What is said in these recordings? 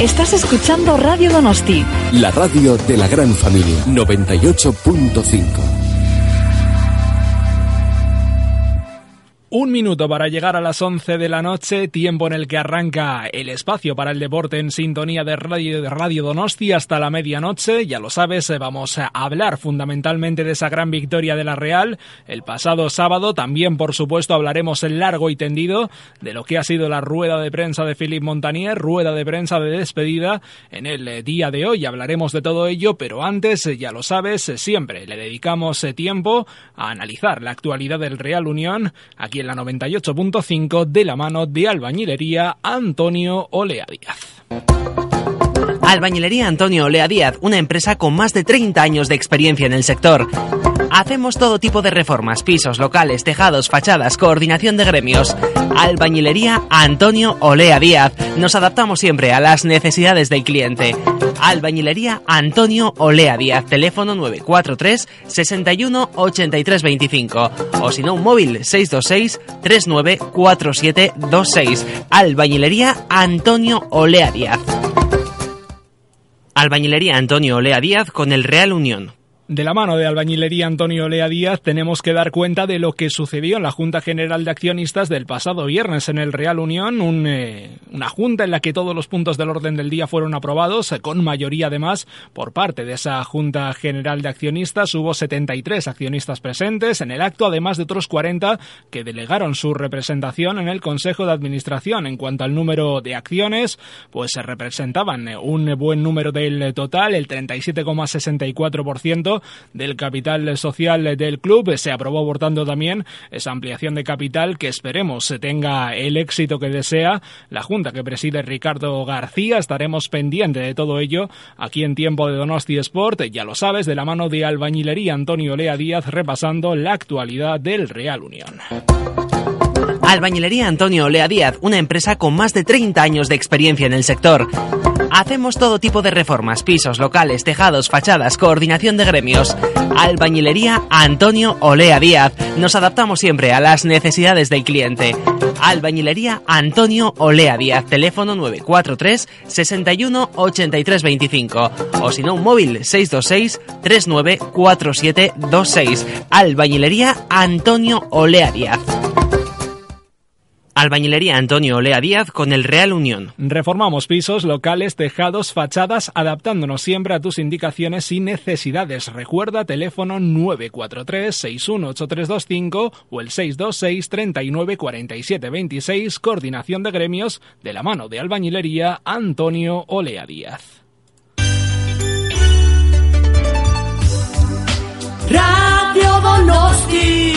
Estás escuchando Radio Donosti. La radio de la gran familia. 98.5. Un minuto para llegar a las 11 de la noche, tiempo en el que arranca el espacio para el deporte en sintonía de Radio, de Radio Donosti hasta la medianoche. Ya lo sabes, eh, vamos a hablar fundamentalmente de esa gran victoria de la Real el pasado sábado. También, por supuesto, hablaremos en largo y tendido de lo que ha sido la rueda de prensa de Philippe Montanier, rueda de prensa de despedida en el eh, día de hoy. Hablaremos de todo ello, pero antes, eh, ya lo sabes, siempre le dedicamos tiempo a analizar la actualidad del Real Unión aquí en la 98.5 de la mano de albañilería Antonio Olea Díaz. Albañilería Antonio Olea Díaz, una empresa con más de 30 años de experiencia en el sector. Hacemos todo tipo de reformas, pisos, locales, tejados, fachadas, coordinación de gremios. Albañilería Antonio Olea Díaz. Nos adaptamos siempre a las necesidades del cliente. Albañilería Antonio Olea Díaz, teléfono 943 61 83 25 o si no un móvil 626 39 4726. Albañilería Antonio Olea Díaz. Albañilería Antonio Olea Díaz con el Real Unión. De la mano de Albañilería Antonio Lea Díaz tenemos que dar cuenta de lo que sucedió en la Junta General de Accionistas del pasado viernes en el Real Unión, eh, una junta en la que todos los puntos del orden del día fueron aprobados, eh, con mayoría además por parte de esa Junta General de Accionistas. Hubo 73 accionistas presentes en el acto, además de otros 40 que delegaron su representación en el Consejo de Administración. En cuanto al número de acciones, pues se representaban eh, un buen número del total, el 37,64% del capital social del club. Se aprobó, por también esa ampliación de capital que esperemos tenga el éxito que desea la Junta que preside Ricardo García. Estaremos pendientes de todo ello aquí en tiempo de Donosti Sport, ya lo sabes, de la mano de albañilería Antonio Lea Díaz repasando la actualidad del Real Unión. Albañilería Antonio Lea Díaz, una empresa con más de 30 años de experiencia en el sector. Hacemos todo tipo de reformas, pisos, locales, tejados, fachadas, coordinación de gremios. Albañilería Antonio Olea Díaz. Nos adaptamos siempre a las necesidades del cliente. Albañilería Antonio Olea Díaz. Teléfono 943 61 83 25. O si no, un móvil 626 39 4726. Albañilería Antonio Olea Díaz. Albañilería Antonio Olea Díaz con el Real Unión. Reformamos pisos, locales, tejados, fachadas, adaptándonos siempre a tus indicaciones y necesidades. Recuerda teléfono 943-618325 o el 626 39 26, coordinación de gremios de la mano de Albañilería Antonio Olea Díaz. Radio Donosti.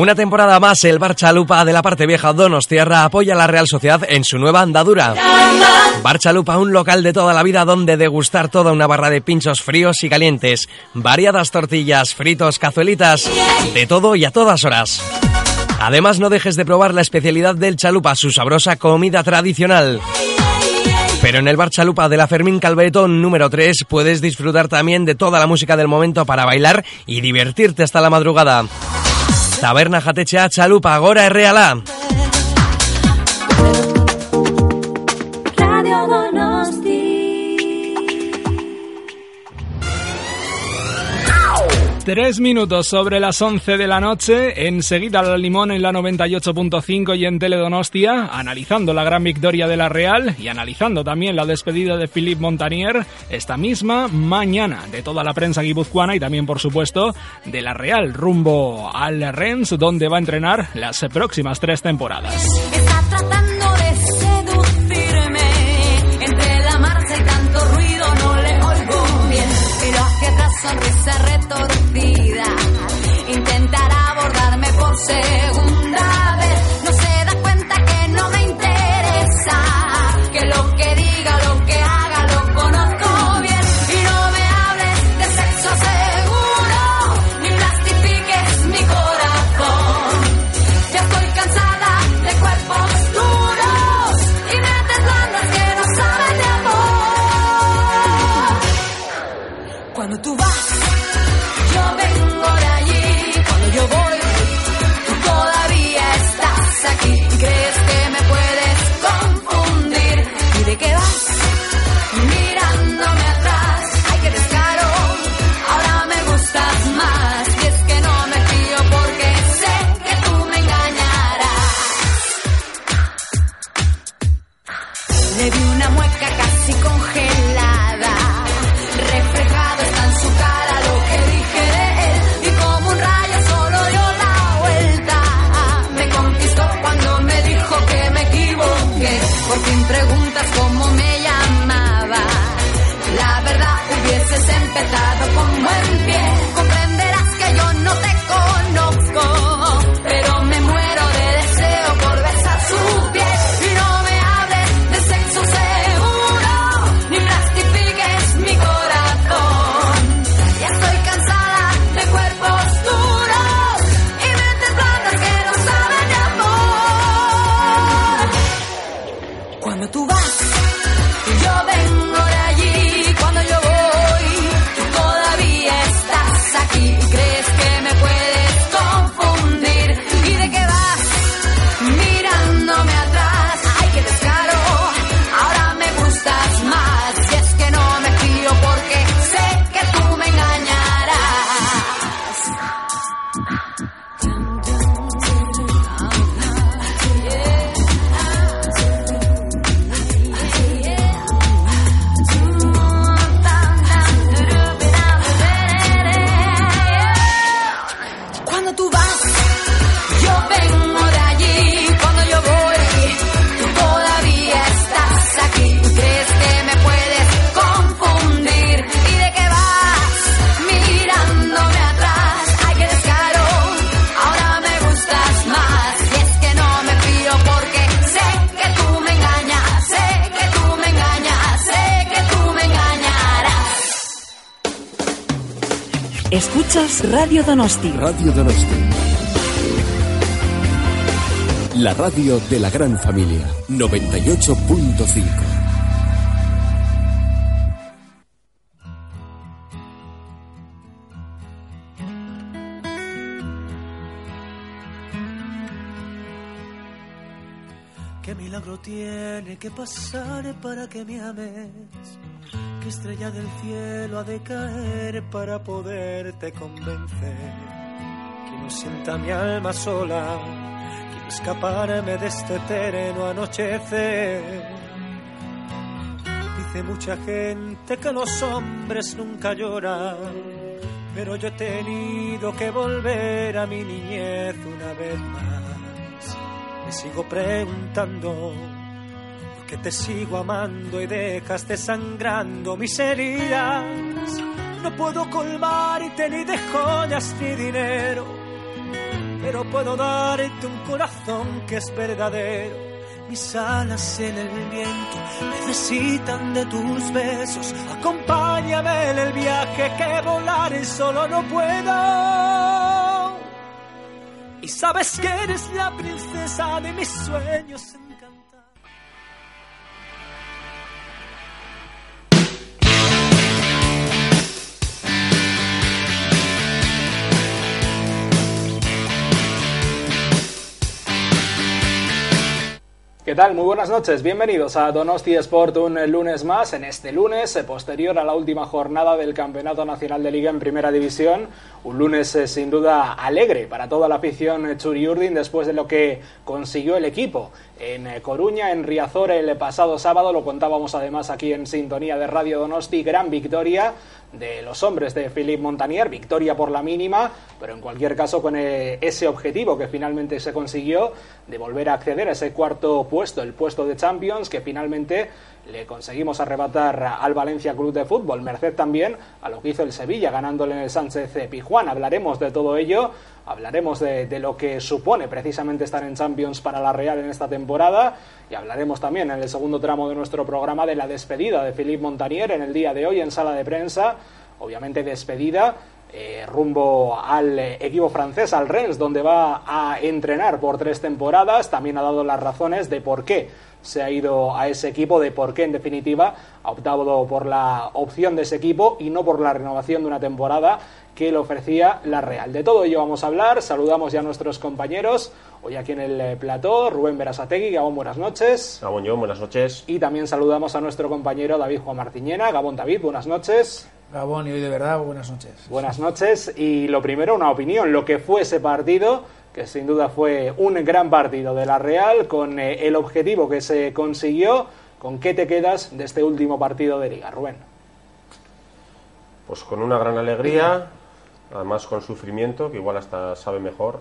Una temporada más, el Barchalupa de la parte vieja Donostiarra apoya a la Real Sociedad en su nueva andadura. Barchalupa, un local de toda la vida donde degustar toda una barra de pinchos fríos y calientes, variadas tortillas, fritos, cazuelitas, de todo y a todas horas. Además, no dejes de probar la especialidad del chalupa, su sabrosa comida tradicional. Pero en el Bar Chalupa de la Fermín Calveto número 3 puedes disfrutar también de toda la música del momento para bailar y divertirte hasta la madrugada. Taberna jatetxea txalupa gora erreala. Tres minutos sobre las 11 de la noche, enseguida la Limón en la 98.5 y en Teledonostia, analizando la gran victoria de la Real y analizando también la despedida de Philippe Montanier esta misma mañana de toda la prensa guipuzcoana y también, por supuesto, de la Real rumbo al Rennes, donde va a entrenar las próximas tres temporadas. Está tratando de seducirme. Entre la marcha y tanto ruido no le oigo sonrisa retorcida. Intentará abordarme por segunda Escuchas Radio Donosti. Radio Donosti. La radio de la gran familia. 98.5. tiene que pasar para que me ames? ¿Qué estrella del cielo ha de caer para poderte convencer? Quiero sienta mi alma sola, quiero escaparme de este terreno anochecer. Dice mucha gente que los hombres nunca lloran, pero yo he tenido que volver a mi niñez una vez más. Sigo preguntando por qué te sigo amando y dejaste sangrando mis heridas. No puedo colmarte ni de joyas ni dinero, pero puedo darte un corazón que es verdadero. Mis alas en el viento necesitan de tus besos. Acompáñame en el viaje que volar solo no puedo. Y sabes que eres la princesa de mis sueños ¿Qué tal? Muy buenas noches. Bienvenidos a Donosti Sport un lunes más. En este lunes, eh, posterior a la última jornada del Campeonato Nacional de Liga en Primera División, un lunes eh, sin duda alegre para toda la afición eh, Churiurdin después de lo que consiguió el equipo en eh, Coruña, en Riazor el pasado sábado. Lo contábamos además aquí en sintonía de Radio Donosti. Gran victoria de los hombres de Philippe Montanier, victoria por la mínima, pero en cualquier caso con eh, ese objetivo que finalmente se consiguió de volver a acceder a ese cuarto puesto, el puesto de Champions, que finalmente le conseguimos arrebatar al Valencia Club de Fútbol, merced también a lo que hizo el Sevilla ganándole en el Sánchez Pijuán. Hablaremos de todo ello, hablaremos de, lo que supone precisamente estar en Champions para la Real en esta temporada y hablaremos también en el segundo tramo de nuestro programa de la despedida de Philippe Montanier en el día de hoy en sala de prensa, obviamente despedida eh, rumbo al equipo francés, al Rennes, donde va a entrenar por tres temporadas. También ha dado las razones de por qué se ha ido a ese equipo, de por qué en definitiva ha optado por la opción de ese equipo y no por la renovación de una temporada que le ofrecía la Real. De todo ello vamos a hablar. Saludamos ya a nuestros compañeros. Hoy aquí en el eh, plató, Rubén Berasategui. Gabón, buenas noches. Gabón, yo, buenas noches. Y también saludamos a nuestro compañero David Juan Martiñena. Gabón, David, buenas noches. Gabón, y hoy de verdad, buenas noches. Buenas noches. Y lo primero, una opinión. Lo que fue ese partido, que sin duda fue un gran partido de la Real, con eh, el objetivo que se consiguió ¿Con qué te quedas de este último partido de Liga, Rubén? Pues con una gran alegría, además con sufrimiento, que igual hasta sabe mejor,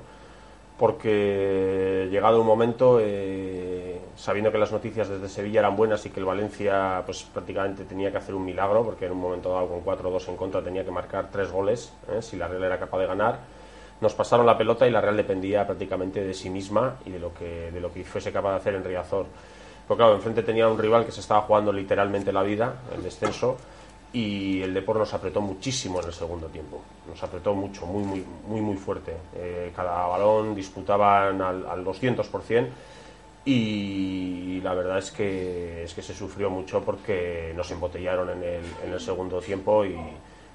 porque llegado un momento, eh, sabiendo que las noticias desde Sevilla eran buenas y que el Valencia pues prácticamente tenía que hacer un milagro, porque en un momento dado con 4-2 en contra tenía que marcar tres goles, eh, si la Real era capaz de ganar, nos pasaron la pelota y la Real dependía prácticamente de sí misma y de lo que, de lo que fuese capaz de hacer en Riazor. Pero claro, enfrente tenía un rival que se estaba jugando literalmente la vida, el descenso, y el Depor nos apretó muchísimo en el segundo tiempo. Nos apretó mucho, muy, muy, muy, muy fuerte. Eh, cada balón disputaban al, al 200% y la verdad es que, es que se sufrió mucho porque nos embotellaron en el, en el segundo tiempo y,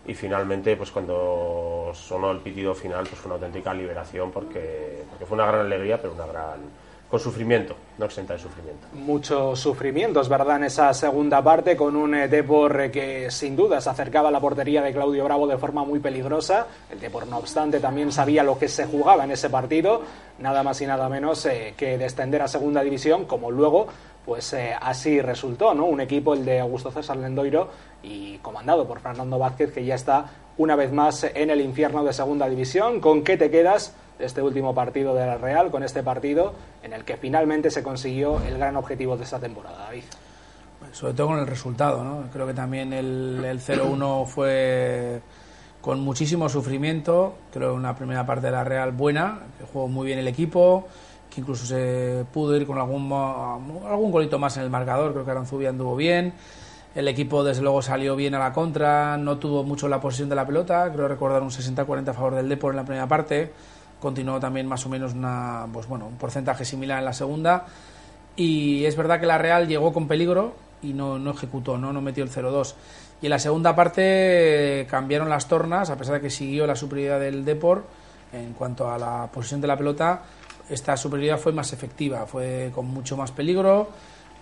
y finalmente pues cuando sonó el pitido final pues fue una auténtica liberación porque, fue una gran alegría pero una gran con sufrimiento, no exenta de sufrimiento. Mucho sufrimiento, es verdad, en esa segunda parte, con un eh, eh, que sin duda se acercaba a la portería de Claudio Bravo de forma muy peligrosa. El Depor, no obstante, también sabía lo que se jugaba en ese partido, nada más y nada menos eh, que descender a segunda división, como luego pues eh, así resultó, ¿no? Un equipo, el de Augusto César Lendoiro, y comandado por Fernando Vázquez, que ya está una vez más en el infierno de segunda división. ¿Con qué te quedas de este último partido de la Real, con este partido en el que finalmente se consiguió el gran objetivo de esta temporada, David? Sobre todo con el resultado, ¿no? Creo que también el, el 0-1 fue con muchísimo sufrimiento. Creo una primera parte de la Real buena, que jugó muy bien el equipo, que incluso se pudo ir con algún, algún golito más en el marcador. Creo que Aranzubia anduvo bien. El equipo, desde luego, salió bien a la contra, no tuvo mucho la posesión de la pelota. Creo recordar un 60-40 a favor del Depor en la primera parte. Continuó también más o menos una, pues bueno, un porcentaje similar en la segunda. Y es verdad que la Real llegó con peligro y no, no ejecutó, ¿no? no metió el 0-2. Y en la segunda parte cambiaron las tornas, a pesar de que siguió la superioridad del Depor en cuanto a la posesión de la pelota. Esta superioridad fue más efectiva, fue con mucho más peligro.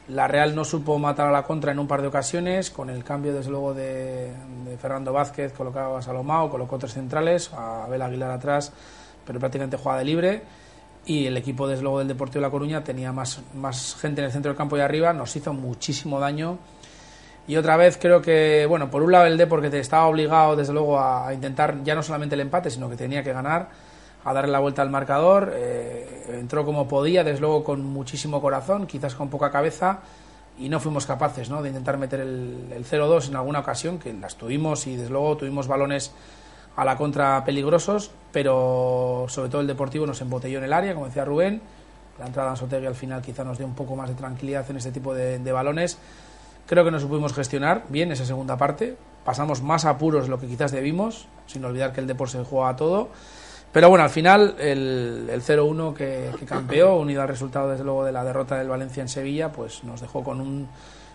La Real no supo matar a la contra en un par de ocasiones, con el cambio, desde luego, de, de Fernando Vázquez, colocaba a Salomao, colocó tres centrales, a Abel Aguilar atrás, pero prácticamente jugada de libre. Y el equipo, desde luego, del Deportivo de La Coruña tenía más, más gente en el centro del campo y arriba, nos hizo muchísimo daño. Y otra vez creo que, bueno, por un lado el Depor que te estaba obligado, desde luego, a intentar ya no solamente el empate, sino que tenía que ganar, a darle la vuelta al marcador. Eh, entró como podía, desde luego con muchísimo corazón, quizás con poca cabeza, y no fuimos capaces ¿no? de intentar meter el, el 0-2 en alguna ocasión, que las tuvimos y desde luego tuvimos balones a la contra peligrosos, pero sobre todo el Deportivo nos embotelló en el área, como decía Rubén. La entrada de Ansotegui al final quizá nos dio un poco más de tranquilidad en este tipo de, balones. Creo que no supimos gestionar bien esa segunda parte. Pasamos más apuros de lo que quizás debimos, sin olvidar que el Depor se juega a todo. Pero bueno, al final el, el 0-1 que, campeó, unido al resultado desde luego de la derrota del Valencia en Sevilla, pues nos dejó con un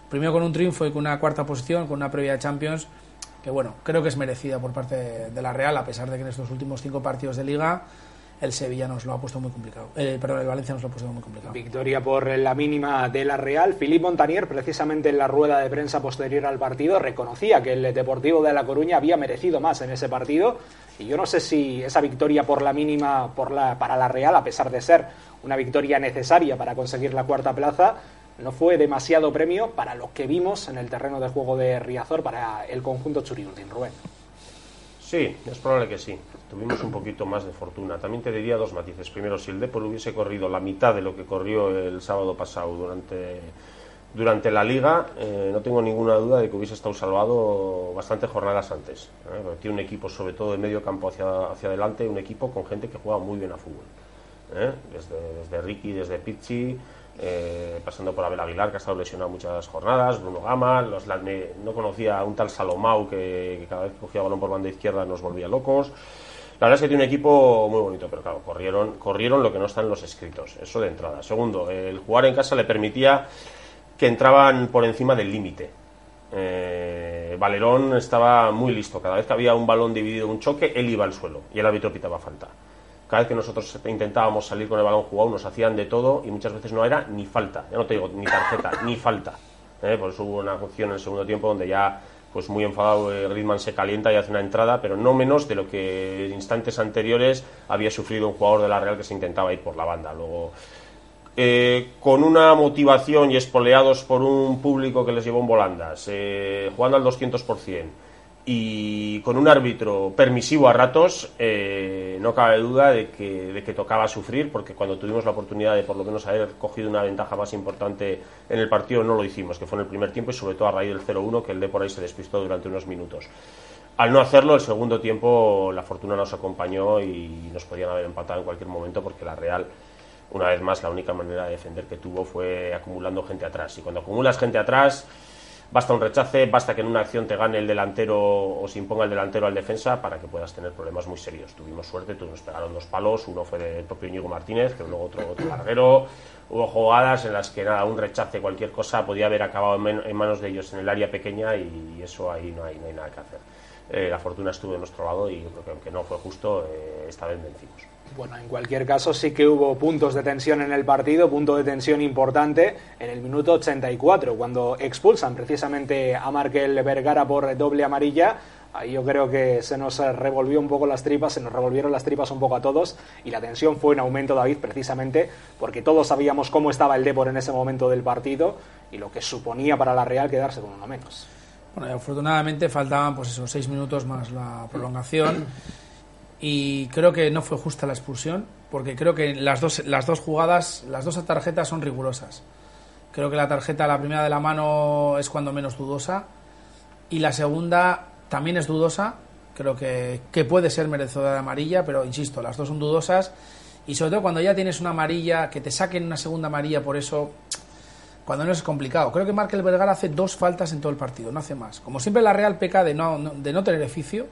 primero con un triunfo y con una cuarta posición, con una previa de Champions, que bueno, creo que es merecida por parte de la Real, a pesar de que en estos últimos cinco partidos de liga el Sevilla nos lo ha puesto muy complicado. Eh, perdón, el Valencia nos lo ha puesto muy complicado. Victoria por la mínima de la Real. Philippe Montanier, precisamente en la rueda de prensa posterior al partido, reconocía que el Deportivo de La Coruña había merecido más en ese partido. Y yo no sé si esa victoria por la mínima para la Real, a pesar de ser una victoria necesaria para conseguir la cuarta plaza, no fue demasiado premio para lo que vimos en el terreno de juego de Riazor para el conjunto Churiurdin. Rubén. Sí, es probable que sí. Tuvimos un poquito más de fortuna. También te diría dos matices. Primero, si el Depor hubiese corrido la mitad de lo que corrió el sábado pasado durante, durante la liga, eh, no tengo ninguna duda de que hubiese estado salvado bastantes jornadas antes. ¿eh? Tiene un equipo, sobre todo de medio campo hacia, hacia adelante, un equipo con gente que juega muy bien a fútbol. ¿eh? Desde, desde Ricky, desde Pizzi, eh, pasando por Abel Aguilar, que ha estado lesionado muchas jornadas, Bruno Gama, los, no conocía a un tal Salomau que, cada vez que cogía balón por banda izquierda nos volvía locos. La verdad es que tiene un equipo muy bonito, pero claro, corrieron, corrieron lo que no está en los escritos, eso de entrada. Segundo, el jugar en casa le permitía que entraban por encima del límite. Eh, Valerón estaba muy listo, cada vez que había un balón dividido, un choque, él iba al suelo y el árbitro pitaba falta cada vez que nosotros intentábamos salir con el balón jugado nos hacían de todo y muchas veces no era ni falta, ya no te digo ni tarjeta, ni falta. ¿eh? Por eso hubo una opción en el segundo tiempo donde ya pues muy enfadado eh, Ridman se calienta y hace una entrada, pero no menos de lo que instantes anteriores había sufrido un jugador de la Real que se intentaba ir por la banda. Luego eh, con una motivación y espoleados por un público que les llevó en volandas, eh, jugando al 200% y con un árbitro permisivo a ratos, eh, no cabe duda de que, de que tocaba sufrir, porque cuando tuvimos la oportunidad de por lo menos haber cogido una ventaja más importante en el partido, no lo hicimos, que fue en el primer tiempo y sobre todo a raíz del 0-1, que el de por ahí se despistó durante unos minutos. Al no hacerlo, el segundo tiempo la fortuna nos acompañó y nos podían haber empatado en cualquier momento porque la Real, una vez más, la única manera de defender que tuvo fue acumulando gente atrás. Y cuando acumulas gente atrás, basta un rechace, basta que en una acción te gane el delantero o se imponga el delantero al defensa para que puedas tener problemas muy serios. Tuvimos suerte, nos pegaron dos palos, uno fue del propio Íñigo Martínez, que luego otro, otro larguero. Hubo jugadas en las que nada, un rechace, cualquier cosa, podía haber acabado en manos de ellos en el área pequeña y eso ahí no hay, no hay nada que hacer. Eh, la fortuna estuvo de nuestro lado y yo creo que aunque no fue justo, eh, esta vez vencimos. Bueno, en cualquier caso sí que hubo puntos de tensión en el partido, punto de tensión importante en el minuto 84, cuando expulsan precisamente a Markel Vergara por doble amarilla. Ahí yo creo que se nos revolvió un poco las tripas, se nos revolvieron las tripas un poco a todos y la tensión fue en aumento, David, precisamente porque todos sabíamos cómo estaba el Depor en ese momento del partido y lo que suponía para la Real quedarse con uno menos. Bueno, afortunadamente faltaban pues esos seis minutos más la prolongación y creo que no fue justa la expulsión porque creo que las dos, las dos jugadas, las dos tarjetas son rigurosas. Creo que la tarjeta, la primera de la mano, es cuando menos dudosa y la segunda también es dudosa. Creo que, que puede ser merecedora de amarilla, pero insisto, las dos son dudosas y sobre todo cuando ya tienes una amarilla, que te saquen una segunda amarilla por eso, cuando no es complicado. Creo que Markel Vergara hace dos faltas en todo el partido, no hace más. Como siempre la Real peca de no, de no tener oficio,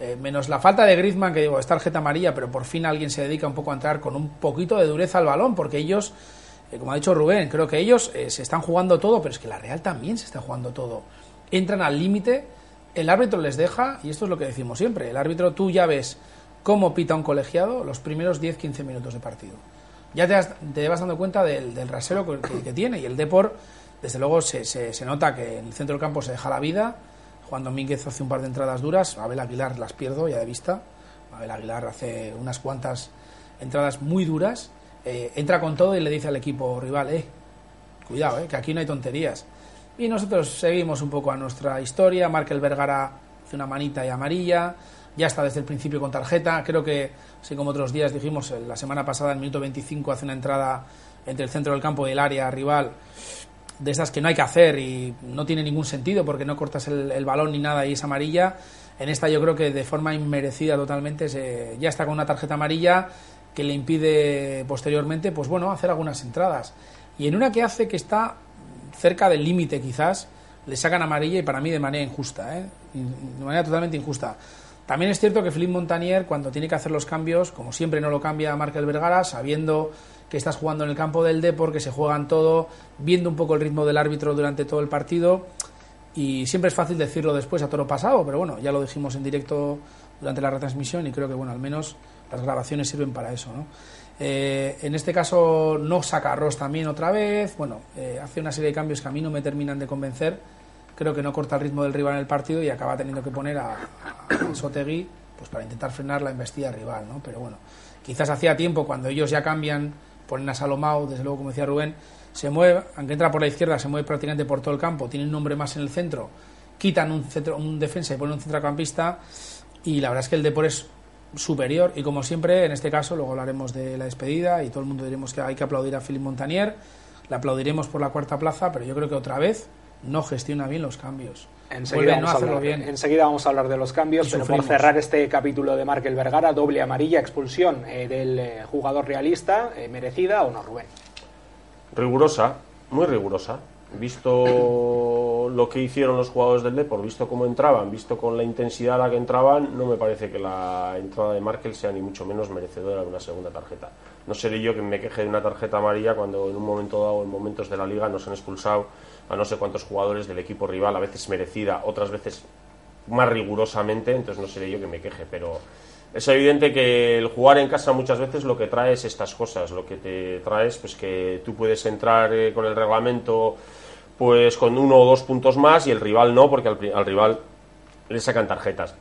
eh, menos la falta de Griezmann, que digo, es tarjeta amarilla, pero por fin alguien se dedica un poco a entrar con un poquito de dureza al balón, porque ellos, eh, como ha dicho Rubén, creo que ellos eh, se están jugando todo, pero es que la Real también se está jugando todo. Entran al límite, el árbitro les deja, y esto es lo que decimos siempre, el árbitro tú ya ves cómo pita un colegiado los primeros 10-15 minutos de partido. Ya te, has- te vas dando cuenta del, del rasero que, tiene, y el Depor, desde luego, se- se nota que en el centro del campo se deja la vida, Juan Domínguez hace un par de entradas duras, Abel Aguilar las pierdo ya de vista. Abel Aguilar hace unas cuantas entradas muy duras, eh, entra con todo y le dice al equipo rival, eh, cuidado, eh, que aquí no hay tonterías. Y nosotros seguimos un poco a nuestra historia, Markel Vergara hace una manita y amarilla, ya está desde el principio con tarjeta, creo que, así como otros días dijimos, eh, la semana pasada, en el minuto 25, hace una entrada entre el centro del campo y el área rival, de esas que no hay que hacer y no tiene ningún sentido porque no cortas el, balón ni nada y es amarilla. En esta yo creo que de forma inmerecida totalmente se, ya está con una tarjeta amarilla que le impide posteriormente, pues bueno, hacer algunas entradas. Y en una que hace que está cerca del límite quizás, le sacan amarilla y para mí de manera injusta, ¿eh? de manera totalmente injusta. También es cierto que Philippe Montanier, cuando tiene que hacer los cambios, como siempre no lo cambia Markel Vergara, sabiendo que estás jugando en el campo del Depor, que se juegan todo, viendo un poco el ritmo del árbitro durante todo el partido. Y siempre es fácil decirlo después a toro pasado, pero bueno, ya lo dijimos en directo durante la retransmisión y creo que bueno, al menos las grabaciones sirven para eso, ¿no? Eh, en este caso no saca a Ross también otra vez, bueno, eh, hace una serie de cambios que a mí no me terminan de convencer, creo que no corta el ritmo del rival en el partido y acaba teniendo que poner a, Sotegui pues para intentar frenar la embestida rival, ¿no? Pero bueno, quizás hacía tiempo cuando ellos ya cambian, ponen a Salomao, desde luego como decía Rubén, se mueve, aunque entra por la izquierda, se mueve prácticamente por todo el campo, tiene un nombre más en el centro, quitan un, centro, un defensa y ponen un centrocampista y la verdad es que el Depor es superior y como siempre en este caso luego hablaremos de la despedida y todo el mundo diremos que hay que aplaudir a Philippe Montanier le aplaudiremos por la cuarta plaza pero yo creo que otra vez no gestiona bien los cambios Enseguida vamos, a hacerlo hablar, bien enseguida vamos a hablar de los cambios, pero por cerrar este capítulo de Markel Vergara, doble amarilla, expulsión eh, del eh, jugador realista, eh, merecida o no, Rubén. Rigurosa, muy rigurosa. Visto lo que hicieron los jugadores del Depor, visto cómo entraban, visto con la intensidad a la que entraban, no me parece que la entrada de Markel sea ni mucho menos merecedora de una segunda tarjeta. No seré yo quien me queje de una tarjeta amarilla cuando en un momento dado, en momentos de la liga, nos han expulsado a no sé cuántos jugadores del equipo rival, a veces merecida, otras veces más rigurosamente, entonces no seré yo que me queje, pero es evidente que el jugar en casa muchas veces lo que trae es estas cosas, lo que te trae es pues que tú puedes entrar eh, con el reglamento pues con uno o dos puntos más y el rival no, porque al, rival le sacan tarjetas.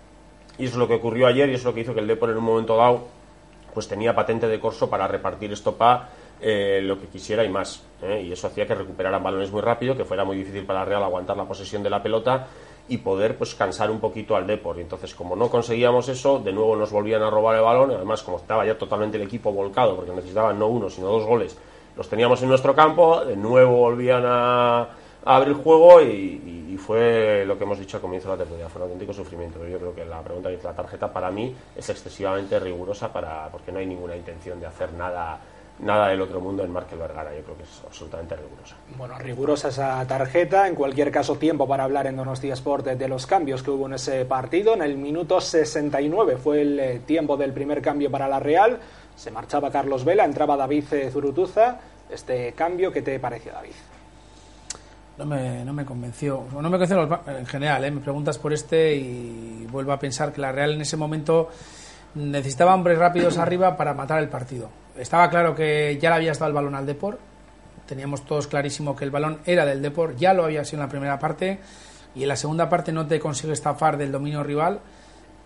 Y eso es lo que ocurrió ayer y eso es lo que hizo que el Depor en un momento dado pues tenía patente de corso para repartir estopa eh, lo que quisiera y más. ¿eh? Y eso hacía que recuperaran balones muy rápido, que fuera muy difícil para Real aguantar la posesión de la pelota y poder pues cansar un poquito al Depor. Entonces, como no conseguíamos eso, de nuevo nos volvían a robar el balón. Además, como estaba ya totalmente el equipo volcado, porque necesitaban no uno, sino dos goles, los teníamos en nuestro campo, de nuevo volvían a, a abrir juego y, fue lo que hemos dicho al comienzo de la tertulia, fue un auténtico sufrimiento. Pero yo creo que la pregunta dice la tarjeta para mí es excesivamente rigurosa para porque no hay ninguna intención de hacer nada nada del otro mundo en Markel Vergara. Yo creo que es absolutamente rigurosa. Bueno, rigurosa esa tarjeta. En cualquier caso, tiempo para hablar en Donostia Sport de, de los cambios que hubo en ese partido. En el minuto 69 fue el eh, tiempo del primer cambio para la Real. Se marchaba Carlos Vela, entraba David eh, Zurutuza. Este cambio, ¿qué te pareció, David? No me, no me convenció. No me convenció en general. ¿eh? Me preguntas por este y vuelvo a pensar que la Real en ese momento necesitaba hombres rápidos arriba para matar el partido. Estaba claro que ya le había dado el balón al Depor. Teníamos todos clarísimo que el balón era del Depor. Ya lo había sido en la primera parte. Y en la segunda parte no te consigue estafar del dominio rival.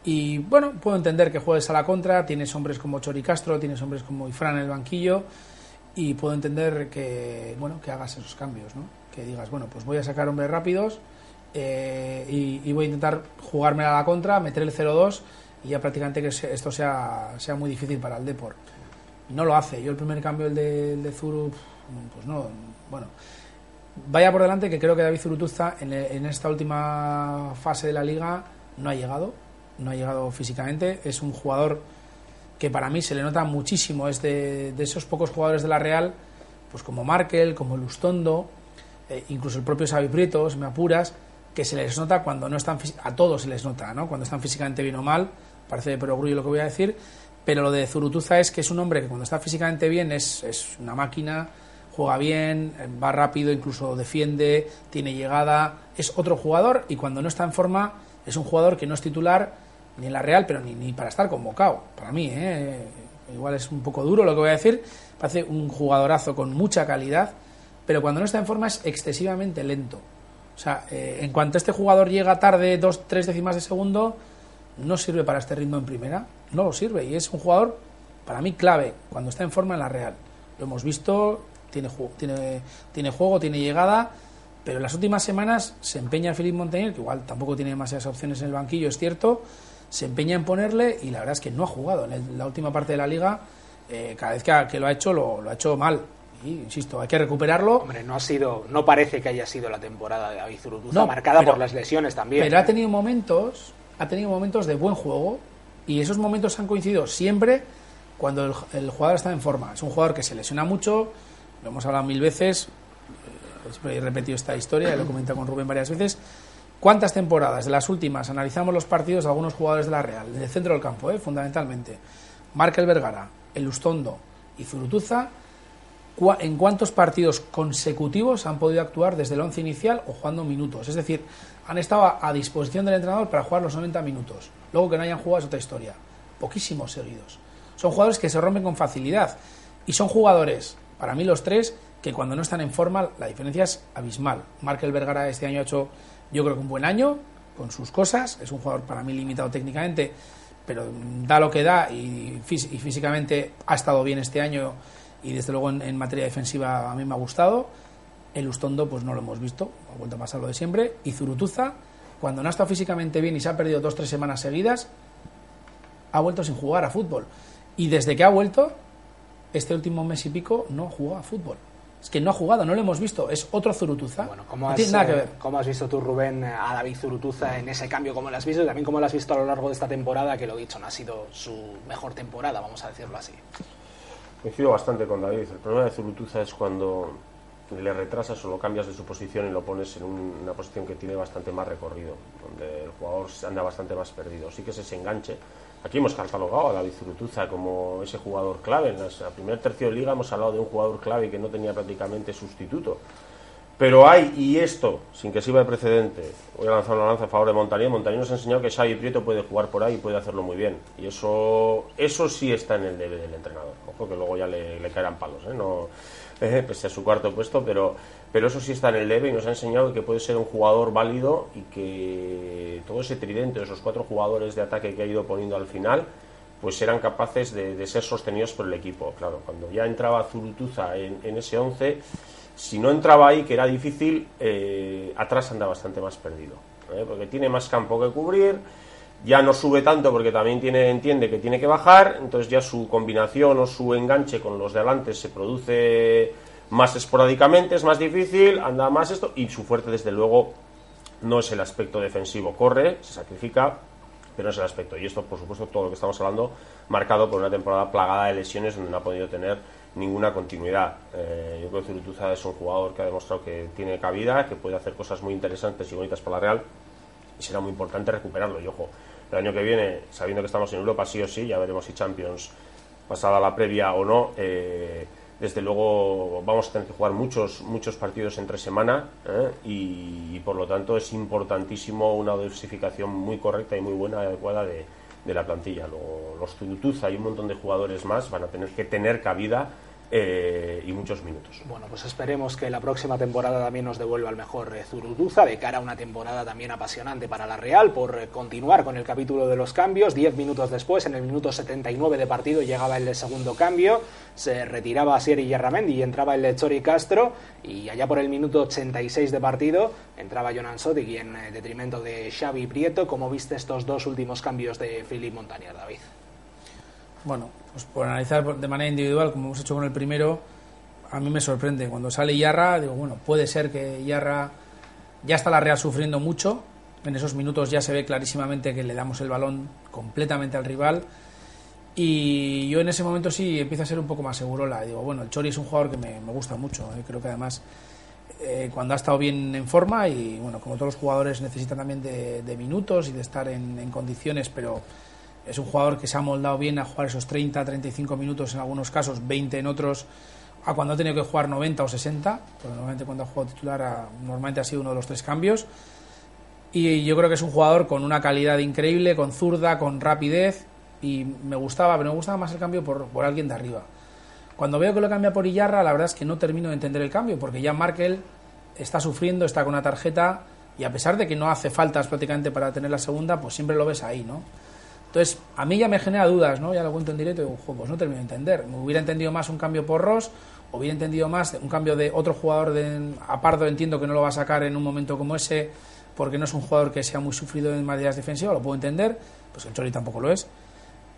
Y bueno, puedo entender que juegues a la contra. Tienes hombres como Chori Castro, tienes hombres como Ifran en el banquillo. Y puedo entender que, bueno, que hagas esos cambios, ¿no? Que digas, bueno, pues voy a sacar hombres rápidos eh, y, voy a intentar jugarme a la contra, meter el 0-2 y ya prácticamente que esto sea, sea muy difícil para el Deport. No lo hace. Yo el primer cambio, el de, Zuru, pues no, bueno. Vaya por delante que creo que David Zurutuza en, esta última fase de la liga no ha llegado, no ha llegado físicamente. Es un jugador que para mí se le nota muchísimo, es de, de esos pocos jugadores de la Real, pues como Markel, como Lustondo, eh, incluso el propio Xavi Prieto, me apuras, que se les nota cuando no están, a todos se les nota, ¿no? Cuando están físicamente bien o mal, parece de perogrullo lo que voy a decir, pero lo de Zurutuza es que es un hombre que cuando está físicamente bien es, es una máquina, juega bien, va rápido, incluso defiende, tiene llegada, es otro jugador y cuando no está en forma es un jugador que no es titular ni en la Real, pero ni, ni para estar convocado, para mí, ¿eh? igual es un poco duro lo que voy a decir, parece un jugadorazo con mucha calidad, pero cuando no está en forma es excesivamente lento. O sea, eh, en cuanto este jugador llega tarde dos, tres décimas de segundo, no sirve para este ritmo en primera, no lo sirve y es un jugador para mí clave cuando está en forma en la Real. Lo hemos visto, tiene, tiene, tiene juego, tiene llegada, pero en las últimas semanas se empeña Felipe Montañer, que igual tampoco tiene demasiadas opciones en el banquillo, es cierto, se empeña en ponerle y la verdad es que no ha jugado. En la última parte de la liga, eh, cada vez que, lo ha hecho, lo, lo ha hecho mal. Y, insisto, hay que recuperarlo. Hombre, no ha sido, no parece que haya sido la temporada de David Zurutuza, No, marcada pero- por las lesiones también. Pero ha tenido momentos, ha tenido momentos de buen juego y esos momentos han coincidido siempre cuando el, jugador está en forma. Es un jugador que se lesiona mucho, lo hemos hablado mil veces, eh, he repetido esta historia, lo he con Rubén varias veces. ¿Cuántas temporadas de las últimas analizamos los partidos de algunos jugadores de la Real, del centro del campo, eh, fundamentalmente? Markel Vergara, Elustondo y Zurutuza, en cuántos partidos consecutivos han podido actuar desde el once inicial o jugando minutos. Es decir, han estado a, disposición del entrenador para jugar los 90 minutos. Luego que no hayan jugado es otra historia. Poquísimos seguidos. Son jugadores que se rompen con facilidad. Y son jugadores, para mí los tres, que cuando no están en forma la diferencia es abismal. Markel Vergara este año ha hecho, yo creo que un buen año, con sus cosas. Es un jugador para mí limitado técnicamente, pero da lo que da y, y físicamente ha estado bien este año y desde luego en, en materia defensiva a mí me ha gustado. El Ustondo pues no lo hemos visto, ha vuelto a pasar lo de siempre. Y Zurutuza, cuando no ha estado físicamente bien y se ha perdido dos o tres semanas seguidas, ha vuelto sin jugar a fútbol. Y desde que ha vuelto, este último mes y pico no ha jugado a fútbol. Es que no ha jugado, no lo hemos visto. Es otro Zurutuza. ¿Cómo no has, tiene nada que eh, ver. cómo has visto tú, Rubén, a David Zurutuza en ese cambio? ¿Cómo lo has visto? Y también cómo lo has visto a lo largo de esta temporada, que lo he dicho, no ha sido su mejor temporada, vamos a decirlo así. Coincido bastante con David. El problema de Zurutuza es cuando le retrasas o lo cambias de su posición y lo pones en un- una posición que tiene bastante más recorrido, donde el jugador anda bastante más perdido. Sí que es ese enganche. Aquí hemos catalogado a David Zurutuza como ese jugador clave. En la primer tercio de liga hemos hablado de un jugador clave que no tenía prácticamente sustituto. Pero hay, y esto, sin que sirva de precedente, voy a lanzar una lanza a favor de Montañés. Montañés nos ha enseñado que Xavi Prieto puede jugar por ahí y puede hacerlo muy bien. Y eso eso sí está en el debe del entrenador. Ojo que luego ya le, le caerán palos, ¿eh? No, eh, pese a su cuarto puesto, pero, pero eso sí está en el debe y nos ha enseñado que puede ser un jugador válido y que todo ese tridente, esos cuatro jugadores de ataque que ha ido poniendo al final, pues eran capaces de, de ser sostenidos por el equipo. Claro, cuando ya entraba Zurutuza en, en ese 11, si no entraba ahí, que era difícil, eh, atrás anda bastante más perdido, ¿eh? porque tiene más campo que cubrir, ya no sube tanto porque también tiene, entiende que tiene que bajar, entonces ya su combinación o su enganche con los de adelante se produce más esporádicamente, es más difícil, anda más esto, y su fuerte desde luego no es el aspecto defensivo, corre, se sacrifica, pero no es el aspecto. Y esto, por supuesto, todo lo que estamos hablando, marcado por una temporada plagada de lesiones donde no ha podido tener ninguna continuidad. Eh, yo creo que Zurutuza es un jugador que ha demostrado que tiene cabida, que puede hacer cosas muy interesantes y bonitas para la Real, y será muy importante recuperarlo. Y ojo, el año que viene, sabiendo que estamos en Europa, sí o sí, ya veremos si Champions pasada la previa o no. eh, desde luego vamos a tener que jugar muchos muchos partidos entre semana ¿eh? y, y por lo tanto es importantísimo una dosificación muy correcta y muy buena y adecuada de, de la plantilla. Los Zurutuza y un montón de jugadores más van a tener que tener cabida eh, y muchos minutos. Bueno, pues esperemos que la próxima temporada también nos devuelva el mejor eh, de cara a una temporada también apasionante para la Real por eh, continuar con el capítulo de los cambios. Diez minutos después, en el minuto 79 de partido, llegaba el segundo cambio. Se retiraba Sieri Yerramendi y entraba el Chori Castro. Y allá por el minuto 86 de partido entraba Jonan Sotic en eh, detrimento de Xavi Prieto. ¿Cómo viste estos dos últimos cambios de Philip Montañer, David? Bueno, pues por analizar de manera individual, como hemos hecho con el primero, a mí me sorprende. Cuando sale Yarra, digo, bueno, puede ser que Yarra ya está la Real sufriendo mucho. En esos minutos ya se ve clarísimamente que le damos el balón completamente al rival. Y yo en ese momento sí empiezo a ser un poco más segurola. Digo, bueno, el Chori es un jugador que me, gusta mucho. eh. Creo que además eh, cuando ha estado bien en forma y bueno, como todos los jugadores necesitan también de, minutos y de estar en condiciones, pero es un jugador que se ha moldado bien a jugar esos 30, 35 minutos en algunos casos, 20 en otros, a cuando ha tenido que jugar 90 o 60, porque normalmente cuando ha jugado titular ha- normalmente ha sido uno de los tres cambios. Y yo creo que es un jugador con una calidad increíble, con zurda, con rapidez, y me gustaba, pero me gustaba más el cambio por, por alguien de arriba. Cuando veo que lo cambia por Illarra, la verdad es que no termino de entender el cambio, porque ya Markel está sufriendo, está con una tarjeta, y a pesar de que no hace faltas prácticamente para tener la segunda, pues siempre lo ves ahí, ¿no? Entonces, a mí ya me genera dudas, ¿no? Ya lo cuento en directo y digo, "Jo, pues no termino de entender. Me hubiera entendido más un cambio por Ross, hubiera entendido más un cambio de otro jugador de a Pardo, entiendo que no lo va a sacar en un momento como ese, porque no es un jugador que sea muy sufrido en materias defensivas, lo puedo entender, pues el Chori tampoco lo es.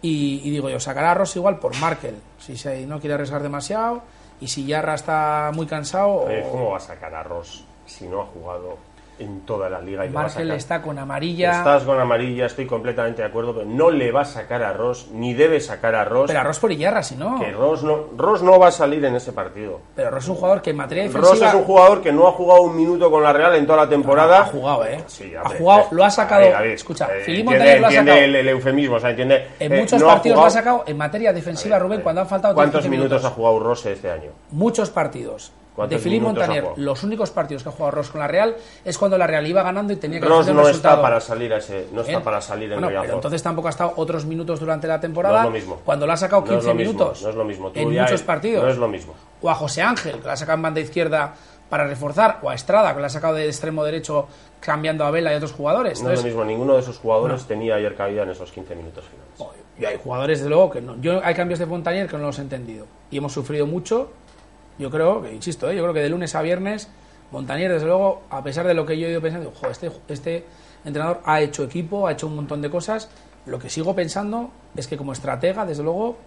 Y, y digo yo, sacará a Ross igual por Markel, si se, no quiere arriesgar demasiado, y si Yarra está muy cansado, o ¿Cómo va a sacar a Ross si no ha jugado en toda la liga? Y le va a está con amarilla. Estás con amarilla, estoy completamente de acuerdo, pero no le va a sacar a Ross, ni debe sacar a Ross. Pero a Ross por Yarra, si no. Que Ross no, Ross no va a salir en ese partido. Pero Ross es un jugador que en materia defensiva... Ross es un jugador que no ha jugado un minuto con la Real en toda la temporada. Ha jugado, ¿eh? Sí, ha jugado, eh, lo ha sacado. David, David, escucha, eh, entiende, lo ha sacado. el, el eufemismo, o sea, entiende. En eh, muchos no ha partidos jugado- lo ha sacado en materia defensiva, Rubén, cuando han faltado ¿Cuántos 15 minutos ha jugado Ross este año? Muchos partidos. De ¿Cuántos Filip minutos ha Montañer, jugado? los únicos partidos que ha jugado Ross con la Real es cuando la Real iba ganando y tenía que Ross hacer un no resultado. está para salir a ese, no está Bien. para salir en Bueno, pero entonces tampoco ha estado otros minutos durante la no temporada. es lo mismo. Cuando lo ha sacado No 15 es lo mismo, minutos No es lo mismo. Tú en muchos partidos. No es lo mismo. O a José Ángel, que la ha sacado en banda izquierda para reforzar. O a Estrada, que la ha sacado de extremo derecho cambiando a Vela y otros jugadores. No es lo mismo. Ninguno de esos jugadores tenía ayer cabida en esos 15 minutos finales. Y hay jugadores, desde luego, que no. Yo hay cambios de Montañer que no los he entendido. Y hemos sufrido mucho. Yo creo, insisto, ¿eh? yo creo que de lunes a viernes, Montañer, desde luego, a pesar de lo que yo he ido pensando, digo, "Jo, este, este entrenador ha hecho equipo, ha hecho un montón de cosas. Lo que sigo pensando es que como estratega, desde luego,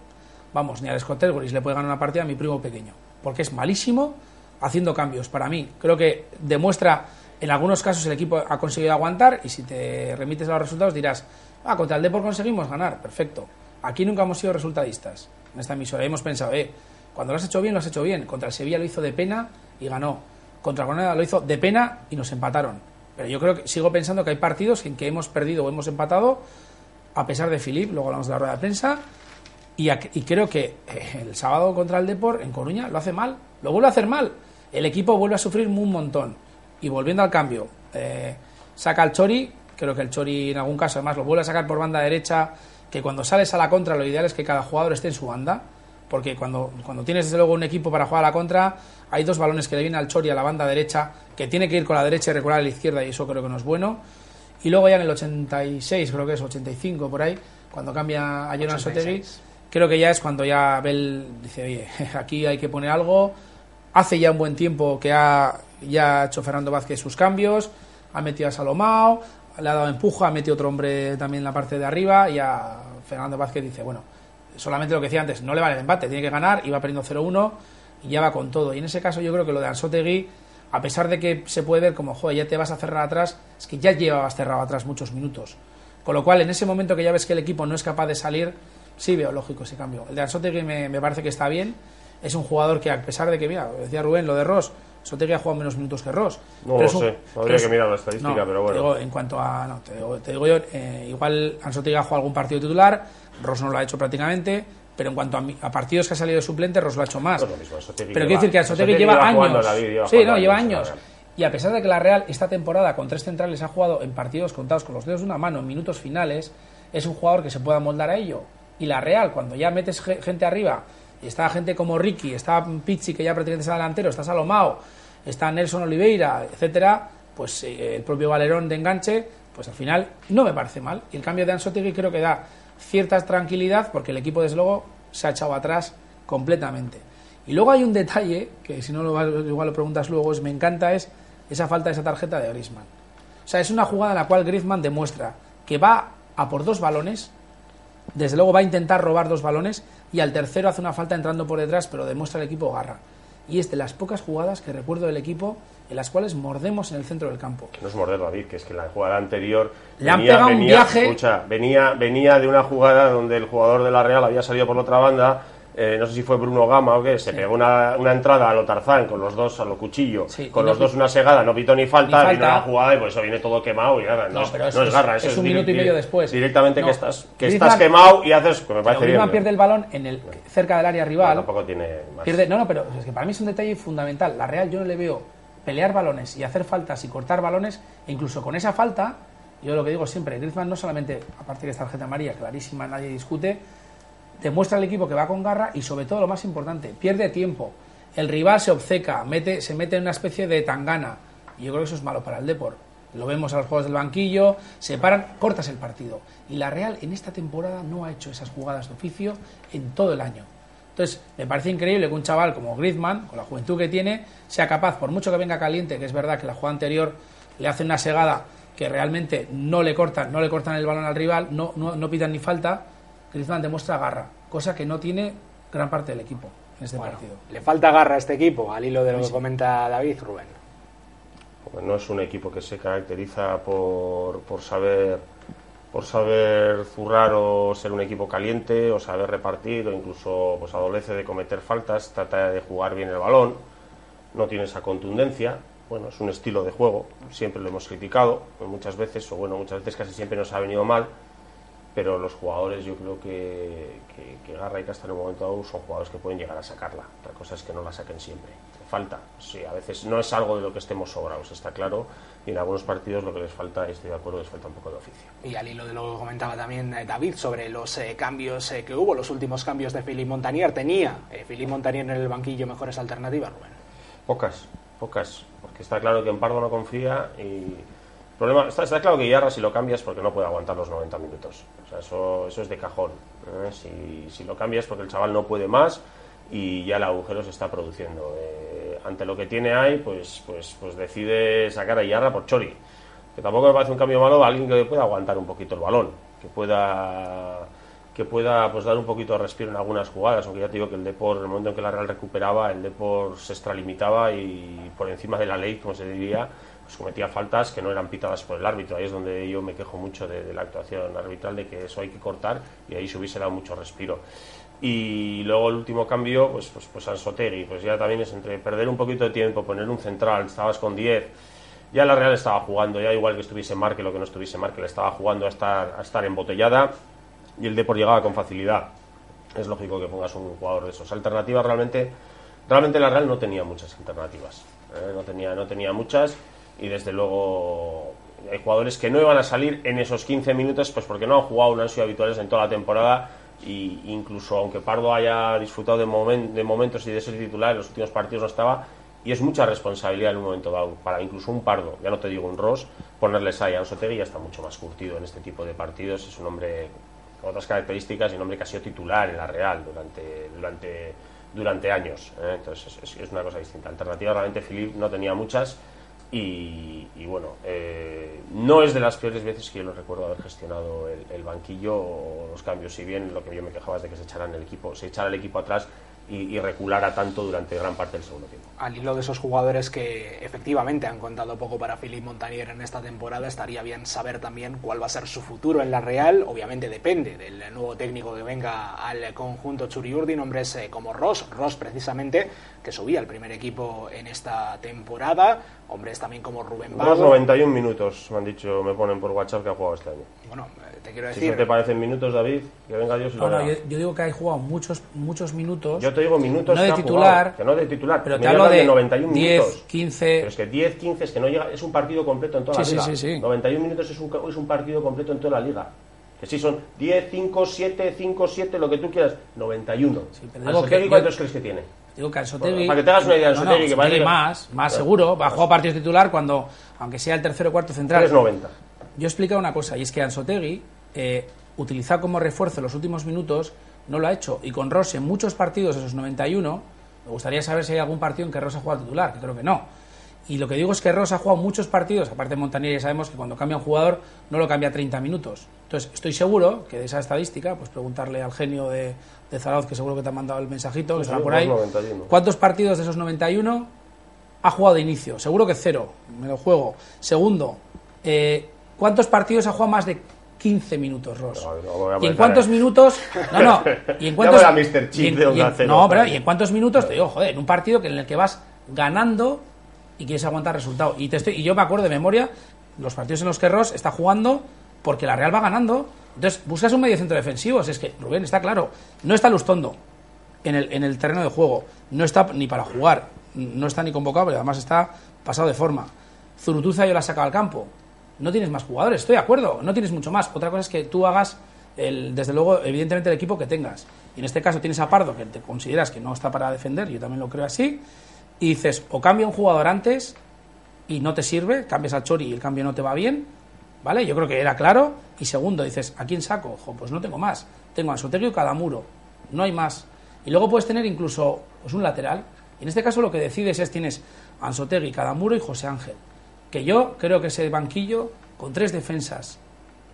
vamos, ni al Scott Elgoris le puede ganar una partida a mi primo pequeño. Porque es malísimo haciendo cambios. Para mí, creo que demuestra, en algunos casos el equipo ha conseguido aguantar y si te remites a los resultados dirás, ah, contra el Depor conseguimos ganar, perfecto. Aquí nunca hemos sido resultadistas en esta emisora. Hemos pensado, eh, cuando lo has hecho bien, lo has hecho bien. Contra el Sevilla lo hizo de pena y ganó. Contra Granada lo hizo de pena y nos empataron. Pero yo creo que sigo pensando que hay partidos en que hemos perdido o hemos empatado a pesar de Filip, luego hablamos de la rueda de prensa, y, creo que eh, el sábado contra el Depor en Coruña lo hace mal, lo vuelve a hacer mal. El equipo vuelve a sufrir un montón. Y volviendo al cambio, eh, saca al Chori, creo que el Chori en algún caso además lo vuelve a sacar por banda derecha, que cuando sales a la contra lo ideal es que cada jugador esté en su banda, porque cuando, cuando tienes desde luego un equipo para jugar a la contra, hay dos balones que le vienen al Chori a la banda derecha, que tiene que ir con la derecha y recular a la izquierda, y eso creo que no es bueno. Y luego ya en el 86, creo que es 85 por ahí, cuando cambia a Jonas Sotegui, 86. creo que ya es cuando ya Bell dice, oye, aquí hay que poner algo. Hace ya un buen tiempo que ha ya ha hecho Fernando Vázquez sus cambios, ha metido a Salomao, le ha dado empujo, ha metido otro hombre también en la parte de arriba y a Fernando Vázquez dice, bueno, solamente lo que decía antes, no le vale el empate, tiene que ganar, iba perdiendo 0-1 y ya va con todo. Y en ese caso yo creo que lo de Ansotegui, a pesar de que se puede ver como, joder, ya te vas a cerrar atrás, es que ya llevabas cerrado atrás muchos minutos. Con lo cual, en ese momento que ya ves que el equipo no es capaz de salir, sí veo lógico ese cambio. El de Ansotegui me, me parece que está bien. Es un jugador que, a pesar de que, mira, decía Rubén, lo de Ross, Ansotegui ha jugado menos minutos que Ross. No lo sé, habría que mirar la estadística, no, pero bueno. te digo, en cuanto a. No, te digo, te digo yo, eh, igual Ansotegui ha jugado algún partido titular, Ross no lo ha hecho prácticamente, pero en cuanto a, a partidos que ha salido de suplente, Ross lo ha hecho más. Pues mismo, pero quiero decir que Ansotegui lleva, lleva años. lleva sí, no, lleva años. Y a pesar de que la Real esta temporada con tres centrales ha jugado en partidos contados con los dedos de una mano en minutos finales, es un jugador que se pueda moldar a ello. Y la Real, cuando ya metes ge- gente arriba, y está gente como Ricky, está Pizzi, que ya prácticamente es delantero, está Salomao, está Nelson Oliveira, etcétera, pues eh, el propio Valerón de enganche, pues al final no me parece mal. Y el cambio de Ansotegui creo que da cierta tranquilidad porque el equipo, desde luego, se ha echado atrás completamente. Y luego hay un detalle, que si no lo, igual lo preguntas luego, es me encanta, es esa falta de esa tarjeta de Griezmann. O sea, es una jugada en la cual Griezmann demuestra que va a por dos balones, desde luego va a intentar robar dos balones y al tercero hace una falta entrando por detrás, pero demuestra el equipo garra. Y es de las pocas jugadas que recuerdo del equipo en las cuales mordemos en el centro del campo. No es morder, David, que es que la jugada anterior. Le han pegado un viaje. Escucha, venía, venía de una jugada donde el jugador de la Real había salido por la otra banda. eh, no sé si fue Bruno Gama o qué, se pegó una, una entrada a lo Tarzán con los dos a lo cuchillo, Sí, con los no- dos una segada, no pitó ni falta, Ni vino falta. la jugada y por eso viene todo quemado y nada, no, No, es- pero no es es- garra, eso es un dir- minuto y medio después. Directamente que estás, que Griezmann- estás quemado y haces, que me Pero parece bien. Pero- pierde el balón en el, cerca del área rival. tampoco tiene más. Pierde, no, no, pero es que para mí es un detalle fundamental. La Real yo no le veo pelear balones y hacer faltas y cortar balones, e incluso con esa falta, yo lo que digo siempre, Griezmann no solamente, aparte que es tarjeta amarilla, clarísima, nadie discute, demuestra al equipo que va con garra y sobre todo lo más importante, pierde tiempo. El rival se obceca, mete, se mete en una especie de tangana. Y yo creo que eso es malo para el Depor. Lo vemos a los juegos del banquillo, se paran, cortas el partido. Y la Real en esta temporada no ha hecho esas jugadas de oficio en todo el año. Entonces, me parece increíble que un chaval como Griezmann, con la juventud que tiene, sea capaz, por mucho que venga caliente, que es verdad que la jugada anterior le hace una segada que realmente no le cortan, no le cortan el balón al rival, no, no, no pitan ni falta, Griezmann demuestra garra, cosa que no tiene gran parte del equipo en este partido. Le falta garra a este equipo, al hilo de lo que comenta David Rubén. Porque no es un equipo que se caracteriza por, por saber por saber zurrar o ser un equipo caliente o saber repartir o incluso pues adolece de cometer faltas, trata de jugar bien el balón, no tiene esa contundencia. Bueno, es un estilo de juego, siempre lo hemos criticado, muchas veces, o bueno, muchas veces casi siempre nos ha venido mal, pero los jugadores yo creo que, que, y Casta en un momento dado son jugadores que pueden llegar a sacarla. Otra cosa es que no la saquen siempre. Falta, sí, a veces no es algo de lo que estemos sobrados, está claro, y en algunos partidos lo que les falta, estoy de acuerdo, les falta un poco de oficio. Y al hilo de lo que comentaba también eh, David sobre los eh, cambios eh, que hubo, los últimos cambios de Philippe Montanier, ¿tenía eh, Philippe Montanier en el banquillo mejores alternativas, Rubén? Pocas, pocas, porque está claro que en Pardo no confía y problema está, está claro que Yarra si lo cambias porque no puede aguantar los 90 minutos. O sea, eso, eso es de cajón. ¿eh? Si, si lo cambias porque el chaval no puede más y ya el agujero se está produciendo. Eh, ante lo que tiene ahí, pues, pues, pues decide sacar a Yarra por Chori. Que tampoco me parece un cambio malo alguien que pueda aguantar un poquito el balón, que pueda que pueda pues dar un poquito de respiro en algunas jugadas, aunque ya te digo que el Depor, en el momento en que la Real recuperaba, el Depor se extralimitaba y por encima de la ley, como se diría, pues cometía faltas que no eran pitadas por el árbitro. Ahí es donde yo me quejo mucho de la actuación arbitral, de que eso hay que cortar y ahí se hubiese dado mucho respiro. Y luego el último cambio, pues, pues, pues Ansotegui, pues ya también es entre perder un poquito de tiempo, poner un central, estabas con 10, ya la Real estaba jugando, ya igual que estuviese Marque, lo que no estuviese Marque, le estaba jugando a estar, a estar embotellada y el Depor llegaba con facilidad. Es lógico que pongas un jugador de esos. Alternativas realmente, realmente la Real no tenía muchas alternativas. ¿eh? No, tenía, no tenía muchas y desde luego hay jugadores que no iban a salir en esos 15 minutos pues porque no han jugado, no han sido habituales en toda la temporada y incluso aunque Pardo haya disfrutado de, momen- de momentos y de ser titular en los últimos partidos no estaba y es mucha responsabilidad en un momento dado para incluso un Pardo, ya no te digo un Ross, ponerles ahí a Ansotegui ya está mucho más curtido en este tipo de partidos, es un hombre otras características y un hombre que ha sido titular en la Real durante, durante, durante años. ¿eh? Entonces es, es una cosa distinta. Alternativas realmente Philip no tenía muchas y, bueno, eh, no es de las peores veces que yo lo recuerdo haber gestionado el, banquillo o los cambios. Si bien lo que yo me quejaba es de que se echaran el equipo, se echara el equipo atrás y, y reculara tanto durante gran parte del segundo tiempo. Al hilo de esos jugadores que efectivamente han contado poco para Philippe Montanier en esta temporada, estaría bien saber también cuál va a ser su futuro en la Real. Obviamente depende del nuevo técnico que venga al conjunto Churiurdi, nombres eh, como Ross, Ross precisamente, que subía al primer equipo en esta temporada, hombres también como Rubén Unos Vago. 91 minutos, me han dicho, me ponen por WhatsApp que ha jugado este año. Bueno, eh, te quiero Si decir, no te parecen minutos, David, que venga Dios y lo No, no, vea. yo, yo digo que hay jugado muchos, muchos minutos. Yo te digo minutos no que de ha titular, jugado, que no de titular. pero te hablo hablan de 91 10, minutos. 15. Pero es que 10, 15 es que no llega, es un partido completo en toda Sí, la liga. sí, sí. 91 minutos es un, es un partido completo en toda la liga. Que sí son 10, 5, 7, 5, 7, lo que tú quieras. 91. pero digo Ancelotti, que- ¿cuántos yo- crees que tiene? Digo que para que te hagas una idea, No, que parece- más, más seguro. Va a jugar partidos titular cuando, aunque sea el tercero o cuarto central. 3.90. Yo he explicado una cosa, y es que Ansotegui, eh, utilizado como refuerzo en los últimos minutos, no lo ha hecho. Y con Ross en muchos partidos, esos 91, me gustaría saber si hay algún partido en que Ross ha jugado titular, que creo que no. Y lo que digo es que Ross ha jugado muchos partidos, aparte de Montanier ya sabemos que cuando cambia un jugador no lo cambia 30 minutos. Entonces estoy seguro que de esa estadística, pues preguntarle al genio de, de Zarauz, que seguro que te ha mandado el mensajito, que estará por ahí, los 91. ¿cuántos partidos de esos 91 ha jugado de inicio? Seguro que cero, me lo juego. Segundo, eh, ¿cuántos partidos ha jugado más de 15 minutos, Ross? No, no ¿Y en cuántos cara. minutos? No, no. ¿Y en Ya cuántos? voy a Mr. Chip y en- de y en- No, pero. ¿y en cuántos minutos? Te digo, joder, en un partido que en el que vas ganando y quieres aguantar resultado. Y, te estoy, y yo me acuerdo de memoria los partidos en los que Ross está jugando porque la Real va ganando. Entonces, buscas un medio centro defensivo. Si es que, Rubén, está claro, no está Lustondo en el, en el terreno de juego. No está ni para jugar. No está ni convocado, pero además está pasado de forma. Zurutuza yo la saca al campo. No tienes más jugadores, estoy de acuerdo. No tienes mucho más. Otra cosa es que tú hagas, el, desde luego, evidentemente, el equipo que tengas. Y en este caso tienes a Pardo, que te consideras que no está para defender, yo también lo creo así. Y dices, o cambia un jugador antes y no te sirve, cambias al Chori y el cambio no te va bien, ¿vale? Yo creo que era claro. Y segundo, dices, ¿a quién saco? Ojo, pues no tengo más. Tengo a Sotegui y Cadamuro, no hay más. Y luego puedes tener incluso pues, un lateral. Y en este caso lo que decides es, tienes a Cadamuro y José Ángel. Que yo creo que ese banquillo, con tres defensas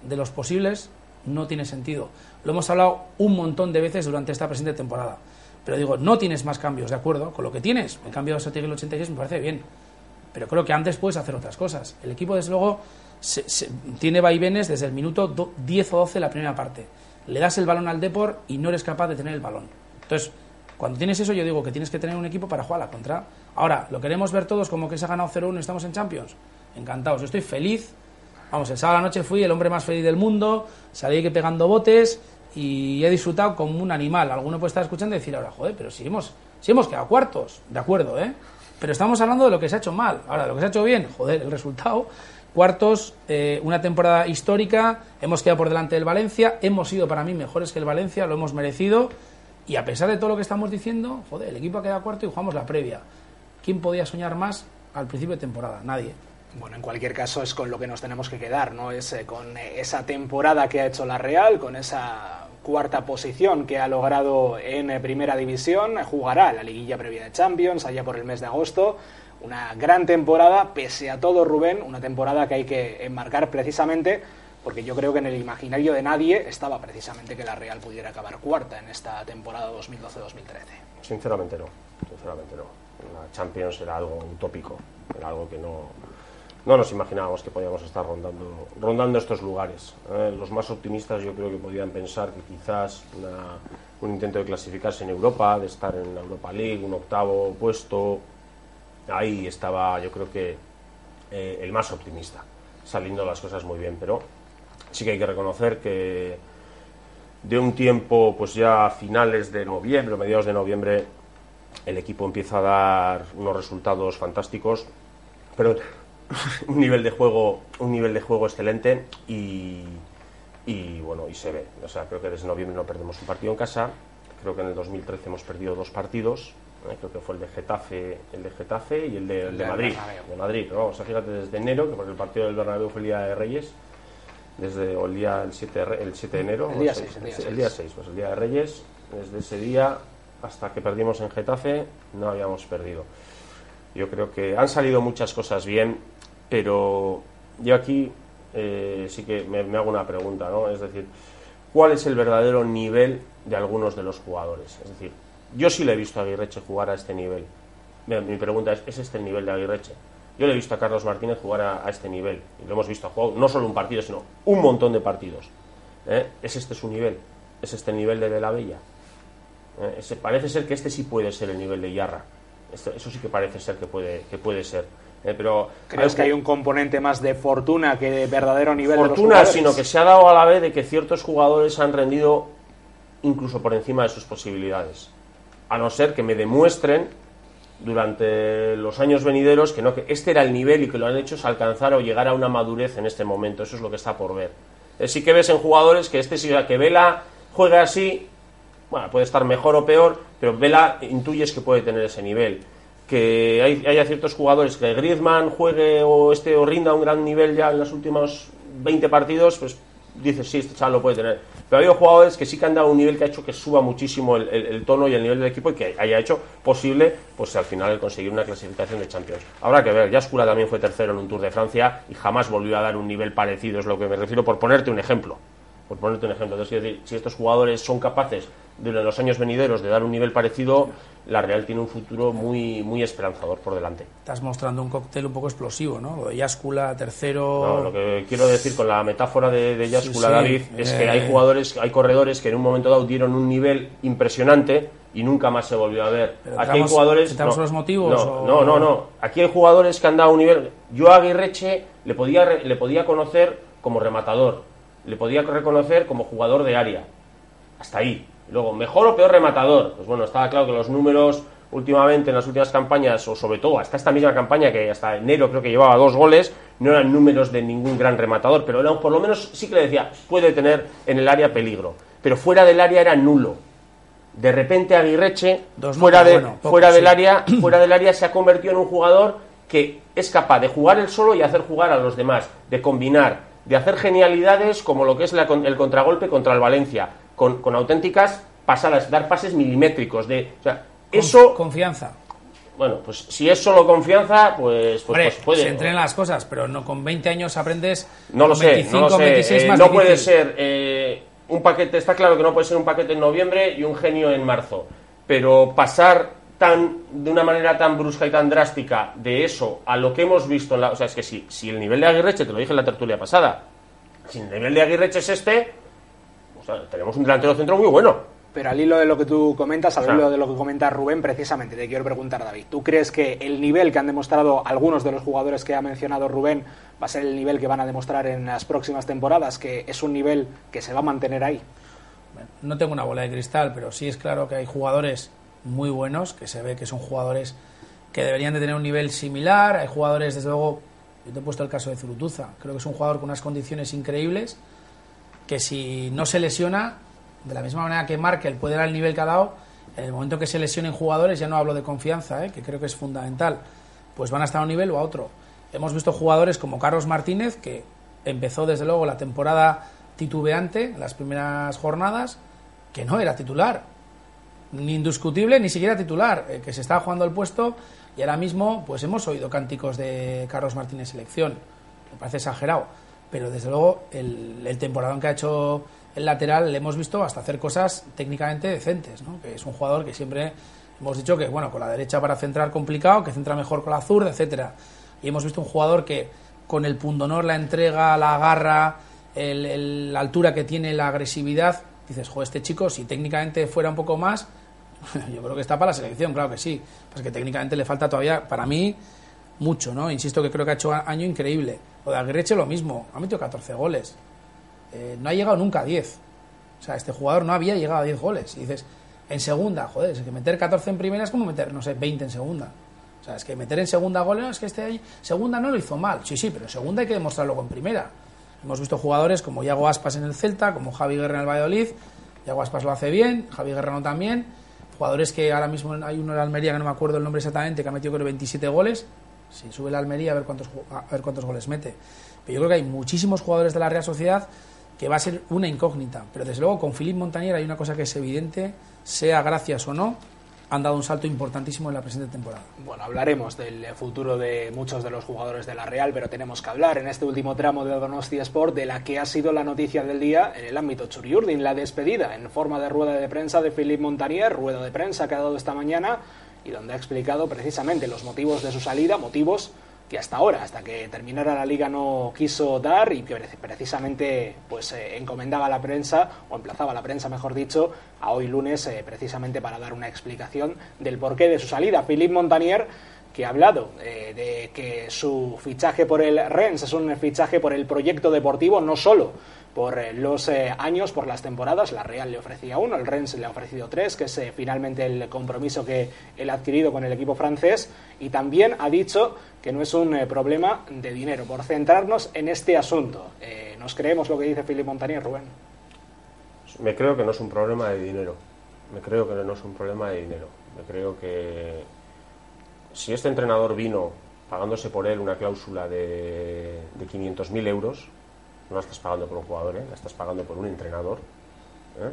de los posibles, no tiene sentido. Lo hemos hablado un montón de veces durante esta presente temporada. Pero digo, no tienes más cambios, ¿de acuerdo? Con lo que tienes. El cambio de Ansotegui el 86 me parece bien pero creo que antes puedes hacer otras cosas. El equipo, desde luego, se- se- tiene vaivenes desde el minuto do- 10 o 12 la primera parte. Le das el balón al Depor y no eres capaz de tener el balón. Entonces, cuando tienes eso, yo digo que tienes que tener un equipo para jugar a la contra. Ahora, ¿lo queremos ver todos como que se ha ganado 0-1 y estamos en Champions? Encantados. Yo estoy feliz. Vamos, el sábado a la noche fui el hombre más feliz del mundo, salí que pegando botes y he disfrutado como un animal. Alguno puede estar escuchando y decir ahora, joder, pero si hemos, si hemos quedado cuartos, de acuerdo, ¿eh? Pero estamos hablando de lo que se ha hecho mal. Ahora, lo que se ha hecho bien, joder, el resultado. Cuartos, eh, una temporada histórica, hemos quedado por delante del Valencia, hemos sido para mí mejores que el Valencia, lo hemos merecido. Y a pesar de todo lo que estamos diciendo, joder, el equipo ha quedado cuarto y jugamos la previa. ¿Quién podía soñar más al principio de temporada? Nadie. Bueno, en cualquier caso es con lo que nos tenemos que quedar, ¿no? Es eh, con eh, esa temporada que ha hecho la Real, con esa cuarta posición que ha logrado en eh, Primera División, jugará la liguilla previa de Champions allá por el mes de agosto. Una gran temporada, pese a todo Rubén, una temporada que hay que enmarcar precisamente porque yo creo que en el imaginario de nadie estaba precisamente que la Real pudiera acabar cuarta en esta temporada 2012-2013. Sinceramente no, sinceramente no. La Champions era algo utópico, era algo que no, no nos imaginábamos que podíamos estar rondando, rondando estos lugares. ¿eh? Los más optimistas yo creo que podían pensar que quizás un intento de clasificarse en Europa, de estar en la Europa League, un octavo puesto, ahí estaba yo creo que eh, el más optimista, saliendo las cosas muy bien, pero sí que hay que reconocer que de un tiempo, pues ya a finales de noviembre, mediados de noviembre, el equipo empieza a dar unos resultados fantásticos, pero un nivel de juego, un nivel de juego excelente y, y bueno, y se ve. O sea, creo que desde noviembre no perdemos un partido en casa. Creo que en el 2013 hemos perdido dos partidos. ¿eh? Creo que fue el de Getafe, el de Getafe y el de, el de del Madrid. De Madrid, ¿no? O sea, fíjate desde enero, que porque el partido del Bernabéu fue el día de Reyes. desde o el día el 7, de Re- el 7 de enero, El día o seis, seis, el día el seis. día 6, pues el día de Reyes, desde ese día hasta que perdimos en Getafe, no habíamos perdido. Yo creo que han salido muchas cosas bien, pero yo aquí eh, sí que me, hago una pregunta, ¿no? Es decir, ¿cuál es el verdadero nivel de algunos de los jugadores? Es decir, yo sí le he visto a Aguirreche jugar a este nivel. Mi, pregunta es, ¿es este el nivel de Aguirreche? Yo le he visto a Carlos Martínez jugar a, este nivel. Y lo hemos visto jugar no solo un partido, sino un montón de partidos. ¿Eh? ¿Es este su nivel? ¿Es este el nivel de De La Bella? ¿Eh? Parece ser que este sí puede ser el nivel de Yarra. Eso sí que parece ser que puede, que puede ser. ¿Eh? Pero ¿Crees que hay un componente más de fortuna que de verdadero nivel de los fortuna, sino que se ha dado a la vez de que ciertos jugadores han rendido incluso por encima de sus posibilidades. A no ser que me demuestren durante los años venideros que no, que este era el nivel y que lo han hecho es alcanzar o llegar a una madurez en este momento. Eso es lo que está por ver. Eh, sí que ves en jugadores que este sí que Vela juega así, bueno, puede estar mejor o peor, pero Vela intuyes que puede tener ese nivel. Que hay, haya ciertos jugadores que Griezmann juegue o este o rinda un gran nivel ya en los últimos 20 partidos, pues dices, sí, este chaval lo puede tener. Pero ha habido jugadores que sí que han dado un nivel que ha hecho que suba muchísimo el, tono y el nivel del equipo y que haya hecho posible, pues al final, conseguir una clasificación de Champions. Habrá que ver, Yaskula también fue tercero en un Tour de Francia y jamás volvió a dar un nivel parecido, es lo que me refiero, por ponerte un ejemplo. Por ponerte un ejemplo. Entonces, decir, si estos jugadores son capaces de en los años venideros de dar un nivel parecido, la Real tiene un futuro muy, muy esperanzador por delante. Estás mostrando un cóctel un poco explosivo, ¿no? Lo de Yáscula, tercero. No, lo que quiero decir con la metáfora de, de Yaskula, sí, David, es que eh. hay jugadores, hay corredores que en un momento dado dieron un nivel impresionante y nunca más se volvió a ver. Pero Aquí hay jugadores. no, los motivos, No, o- no, no, no. Aquí hay jugadores que han dado un nivel. Yo a Aguirreche le podía, le podía conocer como rematador, le podía reconocer como jugador de área. Hasta ahí. Luego, mejor o peor rematador. Pues bueno, estaba claro que los números últimamente en las últimas campañas, o sobre todo hasta esta misma campaña, que hasta enero creo que llevaba dos goles, no eran números de ningún gran rematador, pero eran, por lo menos sí que le decía, puede tener en el área peligro. Pero fuera del área era nulo. De repente Aguirreche, Dos fuera, de, bueno, poco, fuera del área, fuera del área se ha convertido en un jugador que es capaz de jugar él solo y hacer jugar a los demás, de combinar, de hacer genialidades como lo que es la el contragolpe contra el Valencia, con, con auténticas pasadas, dar pases milimétricos, de, o sea, eso, Confianza. bueno, pues si es solo confianza, pues, pues, Hombre, pues puede. se entrenan las cosas, pero no con 20 años aprendes. No lo sé, 25, no lo sé. 26 Eh, más no puede ser eh, un paquete, está claro que no puede ser un paquete en noviembre y un genio en marzo, pero pasar tan de una manera tan brusca y tan drástica de eso a lo que hemos visto en la, o sea, es que si, si el nivel de Aguirreche, te lo dije en la tertulia pasada, si el nivel de Aguirreche es este, o sea, tenemos un delantero centro muy bueno. Pero al hilo de lo que tú comentas, al O sea- hilo de lo que comenta Rubén, precisamente te quiero preguntar, David, ¿tú crees que el nivel que han demostrado algunos de los jugadores que ha mencionado Rubén va a ser el nivel que van a demostrar en las próximas temporadas? ¿Que es un nivel que se va a mantener ahí? No tengo una bola de cristal, pero sí es claro que hay jugadores muy buenos, que se ve que son jugadores que deberían de tener un nivel similar. Hay jugadores, desde luego, yo te he puesto el caso de Zurutuza. Creo que es un jugador con unas condiciones increíbles, que si no se lesiona, de la misma manera que Markel puede dar el nivel que ha dado, en el momento que se lesionen jugadores, ya no hablo de confianza, ¿eh? que creo que es fundamental, pues van a estar a un nivel o a otro. Hemos visto jugadores como Carlos Martínez, que empezó desde luego la temporada titubeante, las primeras jornadas, que no era titular, ni indiscutible, ni siquiera titular, eh, que se estaba jugando el puesto y ahora mismo pues hemos oído cánticos de Carlos Martínez selección, me parece exagerado, pero desde luego el, el temporadón que ha hecho el lateral le hemos visto hasta hacer cosas técnicamente decentes, ¿no? que es un jugador que siempre hemos dicho que bueno con la derecha para centrar complicado, que centra mejor con la zurda, etcétera, y hemos visto un jugador que con el pundonor, la entrega, la garra, el- la altura que tiene, la agresividad, dices, jo, este chico, si técnicamente fuera un poco más, yo creo que está para la selección, claro que sí. Pues que técnicamente le falta todavía, para mí, mucho, ¿no? Insisto que creo que ha hecho a- año increíble. Lo de Aguirreche lo mismo, ha metido 14 goles. Eh, no ha llegado nunca a 10. O sea, este jugador no había llegado a 10 goles. Y dices, en segunda, joder, es que meter 14 en primera es como meter, no sé, 20 en segunda. O sea, es que meter en segunda goles, no, es que este ahí, segunda no lo hizo mal. Sí, sí, pero en segunda hay que demostrarlo con primera. Hemos visto jugadores como Yago Aspas en el Celta, como Javi Guerra en el Valladolid. Yago Aspas lo hace bien, Javi Guerra no también. Jugadores que ahora mismo hay uno en Almería, que no me acuerdo el nombre exactamente, que ha metido creo 27 goles. Si sube la Almería, a ver cuántos, a ver cuántos goles mete. Pero yo creo que hay muchísimos jugadores de la Real Sociedad que va a ser una incógnita. Pero desde luego con Philippe Montanier hay una cosa que es evidente, sea gracias o no, han dado un salto importantísimo en la presente temporada. Bueno, hablaremos del futuro de muchos de los jugadores de la Real, pero tenemos que hablar en este último tramo de Donostia Sport de la que ha sido la noticia del día en el ámbito Churiurdin, la despedida en forma de rueda de prensa de Philippe Montanier, rueda de prensa que ha dado esta mañana y donde ha explicado precisamente los motivos de su salida, motivos que hasta ahora, hasta que terminara la liga, no quiso dar y que pre- precisamente pues eh, encomendaba a la prensa, o emplazaba a la prensa, mejor dicho, a hoy lunes eh, precisamente para dar una explicación del porqué de su salida. Philippe Montanier que ha hablado eh, de que su fichaje por el Rennes es un fichaje por el proyecto deportivo, no solo por eh, los eh, años, por las temporadas. La Real le ofrecía uno, el Rennes le ha ofrecido tres, que es eh, finalmente el compromiso que él ha adquirido con el equipo francés. Y también ha dicho que no es un eh, problema de dinero. Por centrarnos en este asunto, eh, ¿nos creemos lo que dice Philippe Montanier, Rubén? Me creo que no es un problema de dinero. Me creo que no es un problema de dinero. Me creo que si este entrenador vino pagándose por él una cláusula de, de 500.000 euros, no la estás pagando por un jugador, ¿eh? la estás pagando por un entrenador, ¿eh?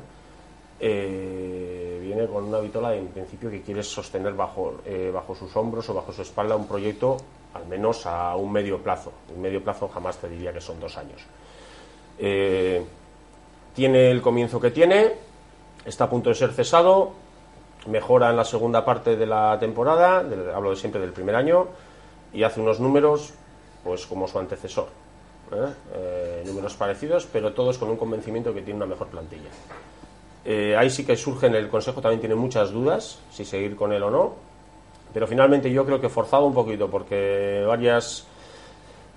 Viene con una vitola en principio que quieres sostener bajo, eh, bajo sus hombros o bajo su espalda un proyecto al menos a un medio plazo. Un medio plazo jamás te diría que son dos años. Eh, tiene el comienzo que tiene, está a punto de ser cesado, mejora en la segunda parte de la temporada, hablo de siempre del primer año, y hace unos números pues como su antecesor. ¿eh? Eh, números parecidos, pero todos con un convencimiento que tiene una mejor plantilla. Eh, ahí sí que surge en el Consejo, también tiene muchas dudas, si seguir con él o no, pero finalmente yo creo que forzado un poquito, porque varias,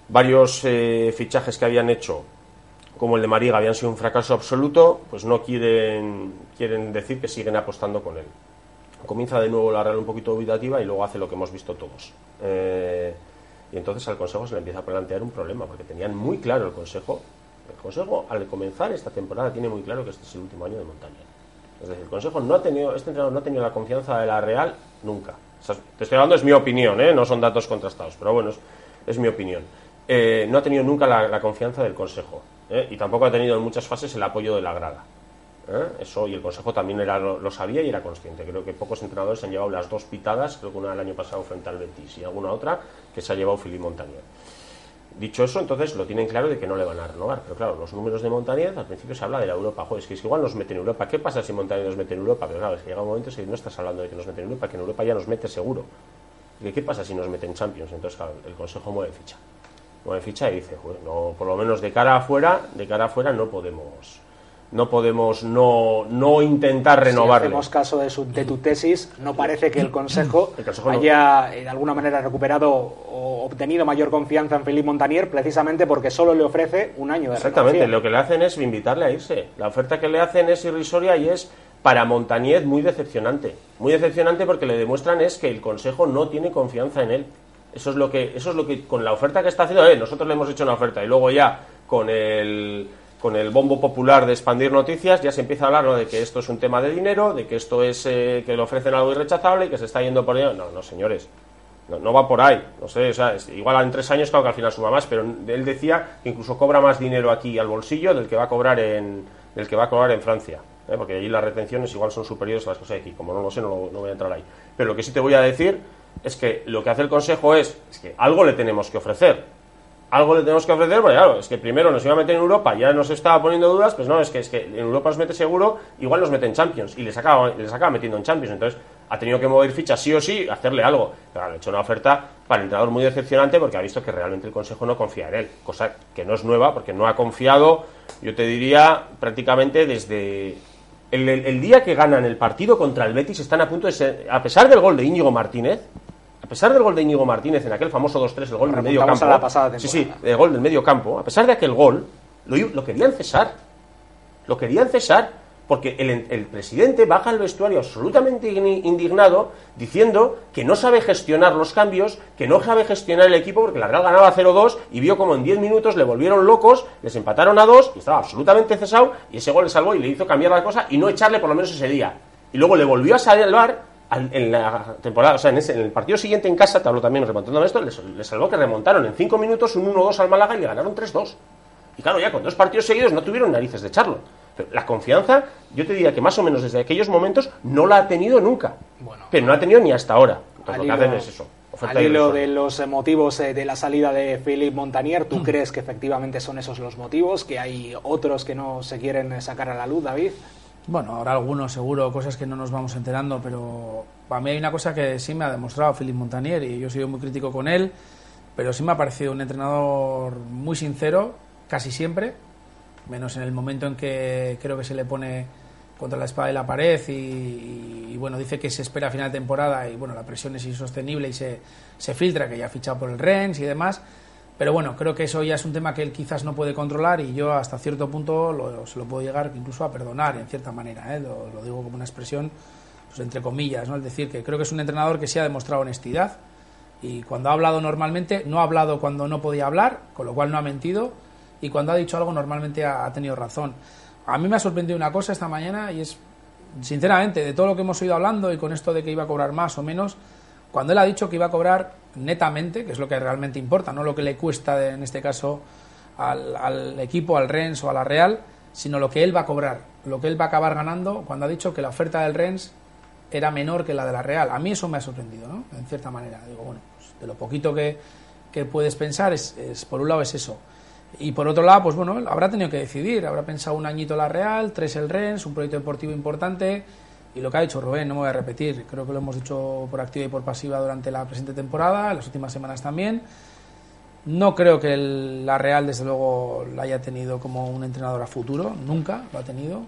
varios eh, fichajes que habían hecho como el de Mariga habían sido un fracaso absoluto, pues no quieren, quieren decir que siguen apostando con él. Comienza de nuevo la Real un poquito dubitativa y luego hace lo que hemos visto todos. Eh, y entonces al Consejo se le empieza a plantear un problema, porque tenían muy claro el Consejo. El Consejo, al comenzar esta temporada, tiene muy claro que este es el último año de montaña. Es decir, el Consejo no ha tenido, este entrenador no ha tenido la confianza de la Real nunca. Te estoy hablando, es mi opinión, ¿eh? no son datos contrastados, pero bueno, es, mi opinión. Eh, no ha tenido nunca la, confianza del Consejo ¿eh? y tampoco ha tenido en muchas fases el apoyo de la grada. ¿eh? Eso y el Consejo también era, lo, sabía y era consciente. Creo que pocos entrenadores han llevado las dos pitadas, creo que una el año pasado frente al Betis y alguna otra que se ha llevado Philippe Montanier. Dicho eso, entonces lo tienen claro de que no le van a renovar. Pero claro, los números de Montanier, al principio se habla de la Europa. Joder, es que es que igual nos mete en Europa. ¿Qué pasa si Montanier nos mete en Europa? Pero claro, que llega un momento en que no estás hablando de que nos mete en Europa, que en Europa ya nos mete seguro. ¿Y qué pasa si nos mete en Champions? Entonces, claro, el Consejo mueve ficha. Mueve ficha y dice, joder, no, por lo menos de cara afuera, de cara afuera no podemos no podemos no, no intentar renovarle. Si hacemos caso de, su- de tu tesis, no parece que el Consejo, El Consejo no. haya eh, de alguna manera recuperado o obtenido mayor confianza en Philippe Montanier precisamente porque solo le ofrece un año de Exactamente, renovación. lo que le hacen es invitarle a irse. La oferta que le hacen es irrisoria y es para Montanier muy decepcionante. Muy decepcionante porque le demuestran es que el Consejo no tiene confianza en él. Eso es lo que, eso es lo que con la oferta que está haciendo, eh, nosotros le hemos hecho una oferta y luego ya con el con el bombo popular de expandir noticias ya se empieza a hablar ¿no? de que esto es un tema de dinero, de que esto es eh, que le ofrecen algo irrechazable y que se está yendo por ello. No, no, señores. No, no va por ahí, no sé, o sea, igual en tres años claro que al final suma más, pero él decía que incluso cobra más dinero aquí al bolsillo del que va a cobrar en, del que va a cobrar en Francia, ¿eh? porque allí las retenciones igual son superiores a las cosas de aquí, como no lo sé no, no voy a entrar ahí. Pero lo que sí te voy a decir es que lo que hace el Consejo es, es que algo le tenemos que ofrecer, algo le tenemos que ofrecer, porque claro, es que primero nos iba a meter en Europa, ya nos estaba poniendo dudas, pues no, es que, es que en Europa nos mete seguro, igual nos mete en Champions, y les acaba, les acaba metiendo en Champions, entonces ha tenido que mover fichas sí o sí, hacerle algo. Claro, le ha hecho una oferta para el entrenador muy decepcionante porque ha visto que realmente el Consejo no confía en él, cosa que no es nueva, porque no ha confiado, yo te diría, prácticamente desde el, el- día que ganan el partido contra el Betis, están a punto de ser, a pesar del gol de Íñigo Martínez, pesar del gol de Íñigo Martínez en aquel famoso 2-3, el gol del medio campo. a la pasada sí, sí, el gol del medio campo. A pesar de aquel gol, lo, querían cesar. Lo querían cesar porque el, el presidente baja al vestuario absolutamente indignado diciendo que no sabe gestionar los cambios, que no sabe gestionar el equipo porque la Real ganaba 0-2 y vio como en 10 minutos le volvieron locos, les empataron a 2 y estaba absolutamente cesado y ese gol le salvó y le hizo cambiar la cosa y no echarle por lo menos ese día. Y luego le volvió a salvar al- en la temporada, o sea, en, ese- en el partido siguiente en casa, te hablo también remontando esto, les, les salvó que remontaron en 5 minutos un 1-2 al Málaga y le ganaron 3-2. Y claro, ya con dos partidos seguidos no tuvieron narices de echarlo. Pero la confianza, yo te diría que más o menos desde aquellos momentos no la ha tenido nunca. pero no la ha tenido ni hasta ahora. Entonces, lo que hacen es eso. Al hilo de los eh, motivos eh, de la salida de Philippe Montanier, Mm. ¿tú crees que efectivamente son esos los motivos? ¿Que hay otros que no se quieren eh, sacar a la luz, David? Bueno, ahora algunos seguro, cosas que no nos vamos enterando, pero para mí hay una cosa que sí me ha demostrado Philippe Montanier y yo he sido muy crítico con él, pero sí me ha parecido un entrenador muy sincero, casi siempre, menos en el momento en que creo que se le pone contra la espada y la pared y, bueno, dice que se espera a final de temporada y bueno, la presión es insostenible y se, se filtra que ya ha fichado por el Rennes y demás. Pero bueno, creo que eso ya es un tema que él quizás no puede controlar y yo hasta cierto punto lo- se lo puedo llegar incluso a perdonar en cierta manera. ¿eh? Lo, digo como una expresión pues, entre comillas, ¿no? es decir, que creo que es un entrenador que sí ha demostrado honestidad y cuando ha hablado normalmente, no ha hablado cuando no podía hablar, con lo cual no ha mentido y cuando ha dicho algo normalmente ha, ha tenido razón. A mí me ha sorprendido una cosa esta mañana y es, sinceramente, de todo lo que hemos ido hablando y con esto de que iba a cobrar más o menos, cuando él ha dicho que iba a cobrar netamente, que es lo que realmente importa, no lo que le cuesta de- en este caso al, equipo, al Rennes o a la Real, sino lo que él va a cobrar, lo que él va a acabar ganando, cuando ha dicho que la oferta del Rennes era menor que la de la Real. A mí eso me ha sorprendido, ¿no? En cierta manera. Digo, bueno, pues de lo poquito que, que puedes pensar, es, por un lado es eso. Y por otro lado, pues bueno, habrá tenido que decidir. Habrá pensado un añito la Real, tres el Rennes, un proyecto deportivo importante. Y lo que ha dicho Rubén, no me voy a repetir, creo que lo hemos dicho por activa y por pasiva durante la presente temporada, las últimas semanas también. No creo que el- la Real, desde luego, la haya tenido como un entrenador a futuro, nunca lo ha tenido.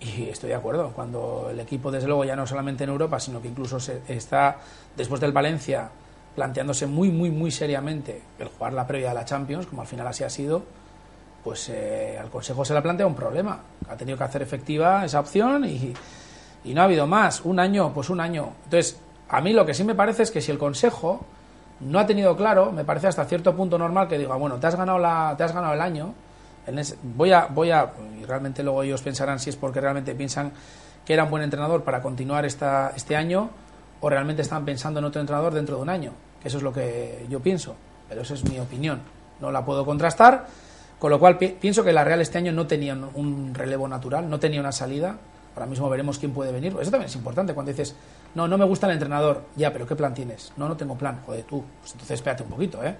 Y estoy de acuerdo, cuando el equipo, desde luego, ya no solamente en Europa, sino que incluso se está, después del Valencia, planteándose muy, muy, muy seriamente el jugar la previa de la Champions, como al final así ha sido, pues eh, al Consejo se le ha planteado un problema. Ha tenido que hacer efectiva esa opción y, y no ha habido más. Un año, pues un año. Entonces, a mí lo que sí me parece es que si el Consejo no ha tenido claro, me parece hasta cierto punto normal que diga, bueno, te has ganado, la, te has ganado el año, en ese- voy, a, voy a, y realmente luego ellos pensarán si es porque realmente piensan que era un buen entrenador para continuar esta, este año o realmente están pensando en otro entrenador dentro de un año, que eso es lo que yo pienso, pero esa es mi opinión, no la puedo contrastar, con lo cual pi- pienso que la Real este año no tenía un relevo natural, no tenía una salida, ahora mismo veremos quién puede venir, eso también es importante cuando dices, no, no me gusta el entrenador, ya, pero ¿qué plan tienes? No, no tengo plan, joder, tú, pues entonces espérate un poquito, ¿eh?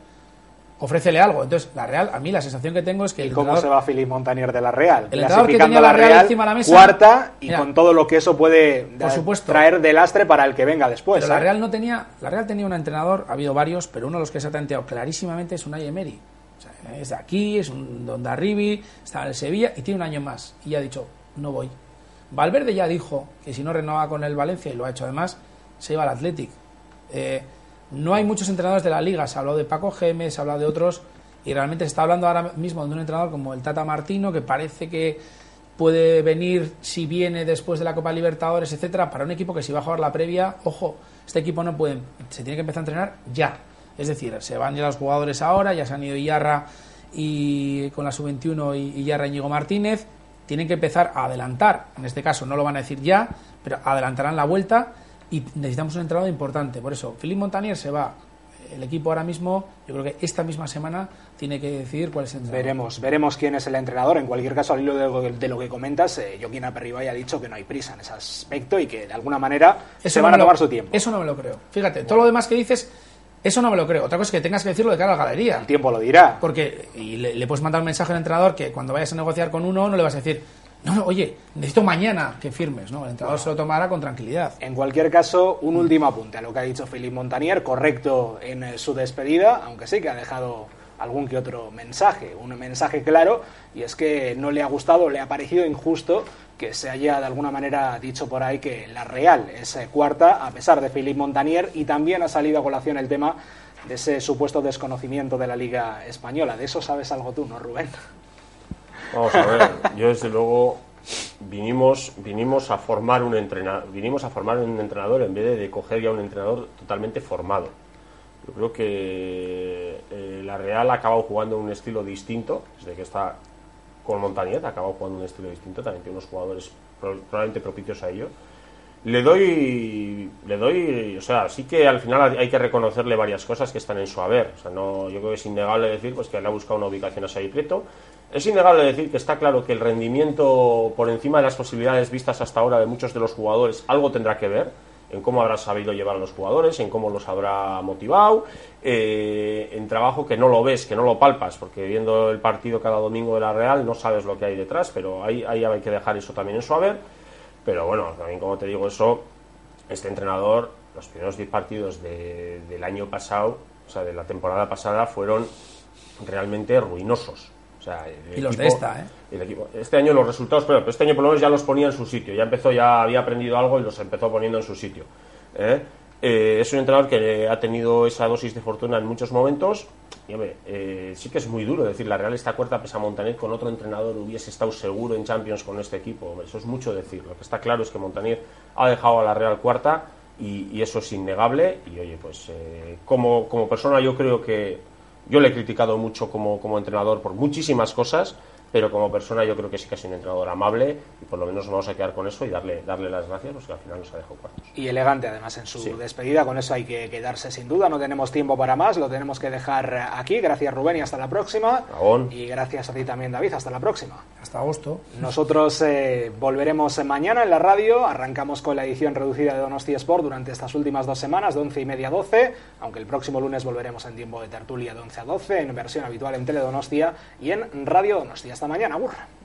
Ofrécele algo. Entonces, la Real, a mí la sensación que tengo es que ¿Y el cómo se va Philippe Montanier de la Real? El entrenador que tenía la Real encima de la mesa- cuarta y Mira. con todo lo que eso puede Por supuesto. traer de lastre para el que venga después. Pero la. Real no tenía, la Real tenía un entrenador, ha habido varios, pero uno de los que se ha tanteado clarísimamente es Unai Emery. O sea, es de aquí, es un don Arribi, está en el Sevilla y tiene un año más. Y ha dicho, no voy. Valverde ya dijo que si no renovaba con el Valencia, y lo ha hecho además, se iba al Athletic. Eh, no hay muchos entrenadores de la liga, se ha hablado de Paco Gémez, se ha hablado de otros, y realmente se está hablando ahora mismo de un entrenador como el Tata Martino, que parece que puede venir si viene después de la Copa Libertadores, etcétera, para un equipo que si va a jugar la previa, ojo, este equipo no puede, se tiene que empezar a entrenar ya. Es decir, se van ya los jugadores ahora, ya se han ido Iyarra y con la sub-21 y Iyarra Íñigo Martínez, tienen que empezar a adelantar. En este caso no lo van a decir ya, pero adelantarán la vuelta y necesitamos un entrenador importante. Por eso, Philippe Montanier se va. El equipo ahora mismo, yo creo que esta misma semana tiene que decidir cuál es el entrenador. Veremos, veremos quién es el entrenador. En cualquier caso, al hilo de, de lo que comentas, eh, Joaquín Aperribay ha dicho que no hay prisa en ese aspecto y que de alguna manera se no van a lo- tomar su tiempo. Eso no me lo creo. Fíjate, todo lo demás que dices, eso no me lo creo. Otra cosa es que tengas que decirlo de cara a la galería. El tiempo lo dirá. Porque y le, le puedes mandar un mensaje al entrenador que cuando vayas a negociar con uno no le vas a decir, no, no, oye, necesito mañana que firmes. No, el entrenador se lo tomará con tranquilidad. En cualquier caso, un último apunte a lo que ha dicho Philippe Montanier, correcto en eh, su despedida, aunque sí que ha dejado algún que otro mensaje, un mensaje claro, y es que no le ha gustado, le ha parecido injusto que se haya de alguna manera dicho por ahí que la Real es eh, cuarta, a pesar de Philippe Montanier, y también ha salido a colación el tema de ese supuesto desconocimiento de la Liga Española. De eso sabes algo tú, ¿no, Rubén? Vamos a ver, yo desde luego vinimos, vinimos a formar un entrenador, vinimos a formar un entrenador en vez de coger ya un entrenador totalmente formado. Yo creo que eh, la Real ha acabado jugando un estilo distinto, desde que está con Montañet, ha acabado jugando un estilo distinto, también tiene unos jugadores pro- probablemente propicios a ello. Le doy, le doy, o sea, sí que al final hay que reconocerle varias cosas que están en su haber. O sea, no, yo creo que es innegable decir pues que le ha buscado una ubicación a Xavi Prieto. Es innegable decir que está claro que el rendimiento por encima de las posibilidades vistas hasta ahora de muchos de los jugadores algo tendrá que ver en cómo habrá sabido llevar a los jugadores, en cómo los habrá motivado, eh, en trabajo que no lo ves, que no lo palpas, porque viendo el partido cada domingo de la Real no sabes lo que hay detrás, pero ahí, hay que dejar eso también en su haber. Pero bueno, también como te digo eso, este entrenador, los primeros 10 partidos de- del año pasado, o sea, de la temporada pasada, fueron realmente ruinosos. O sea, el Y los de esta, ¿eh? el equipo- Este año los resultados, pero este año por lo menos ya los ponía en su sitio. Ya empezó, ya había aprendido algo y los empezó poniendo en su sitio. ¿eh? Eh, es un entrenador que ha tenido esa dosis de fortuna en muchos momentos. Y hombre, eh, sí que es muy duro decir, la Real está cuarta, pese a Montaner con otro entrenador hubiese estado seguro en Champions con este equipo. Hombre, eso es mucho decir. Lo que está claro es que Montaner ha dejado a la Real cuarta y, y eso es innegable. Y oye, pues eh, como, como persona yo creo que yo le he criticado mucho como, como entrenador por muchísimas cosas, pero como persona yo creo que sí que es un entrenador amable y por lo menos nos vamos a quedar con eso y darle, darle las gracias, porque al final nos ha dejado cuartos. Y elegante además en su Sí. despedida, con eso hay que quedarse sin duda, no tenemos tiempo para más, lo tenemos que dejar aquí. Gracias Rubén y hasta la próxima. Y gracias a ti también David, hasta la próxima. Hasta agosto. Nosotros eh, volveremos mañana en la radio. Arrancamos con la edición reducida de Donosti Sport durante estas últimas dos semanas, de 11 y media a 12. Aunque el próximo lunes volveremos en tiempo de tertulia de 11 a 12, en versión habitual en Teledonostia y en Radio Donostia. Hasta mañana, burra.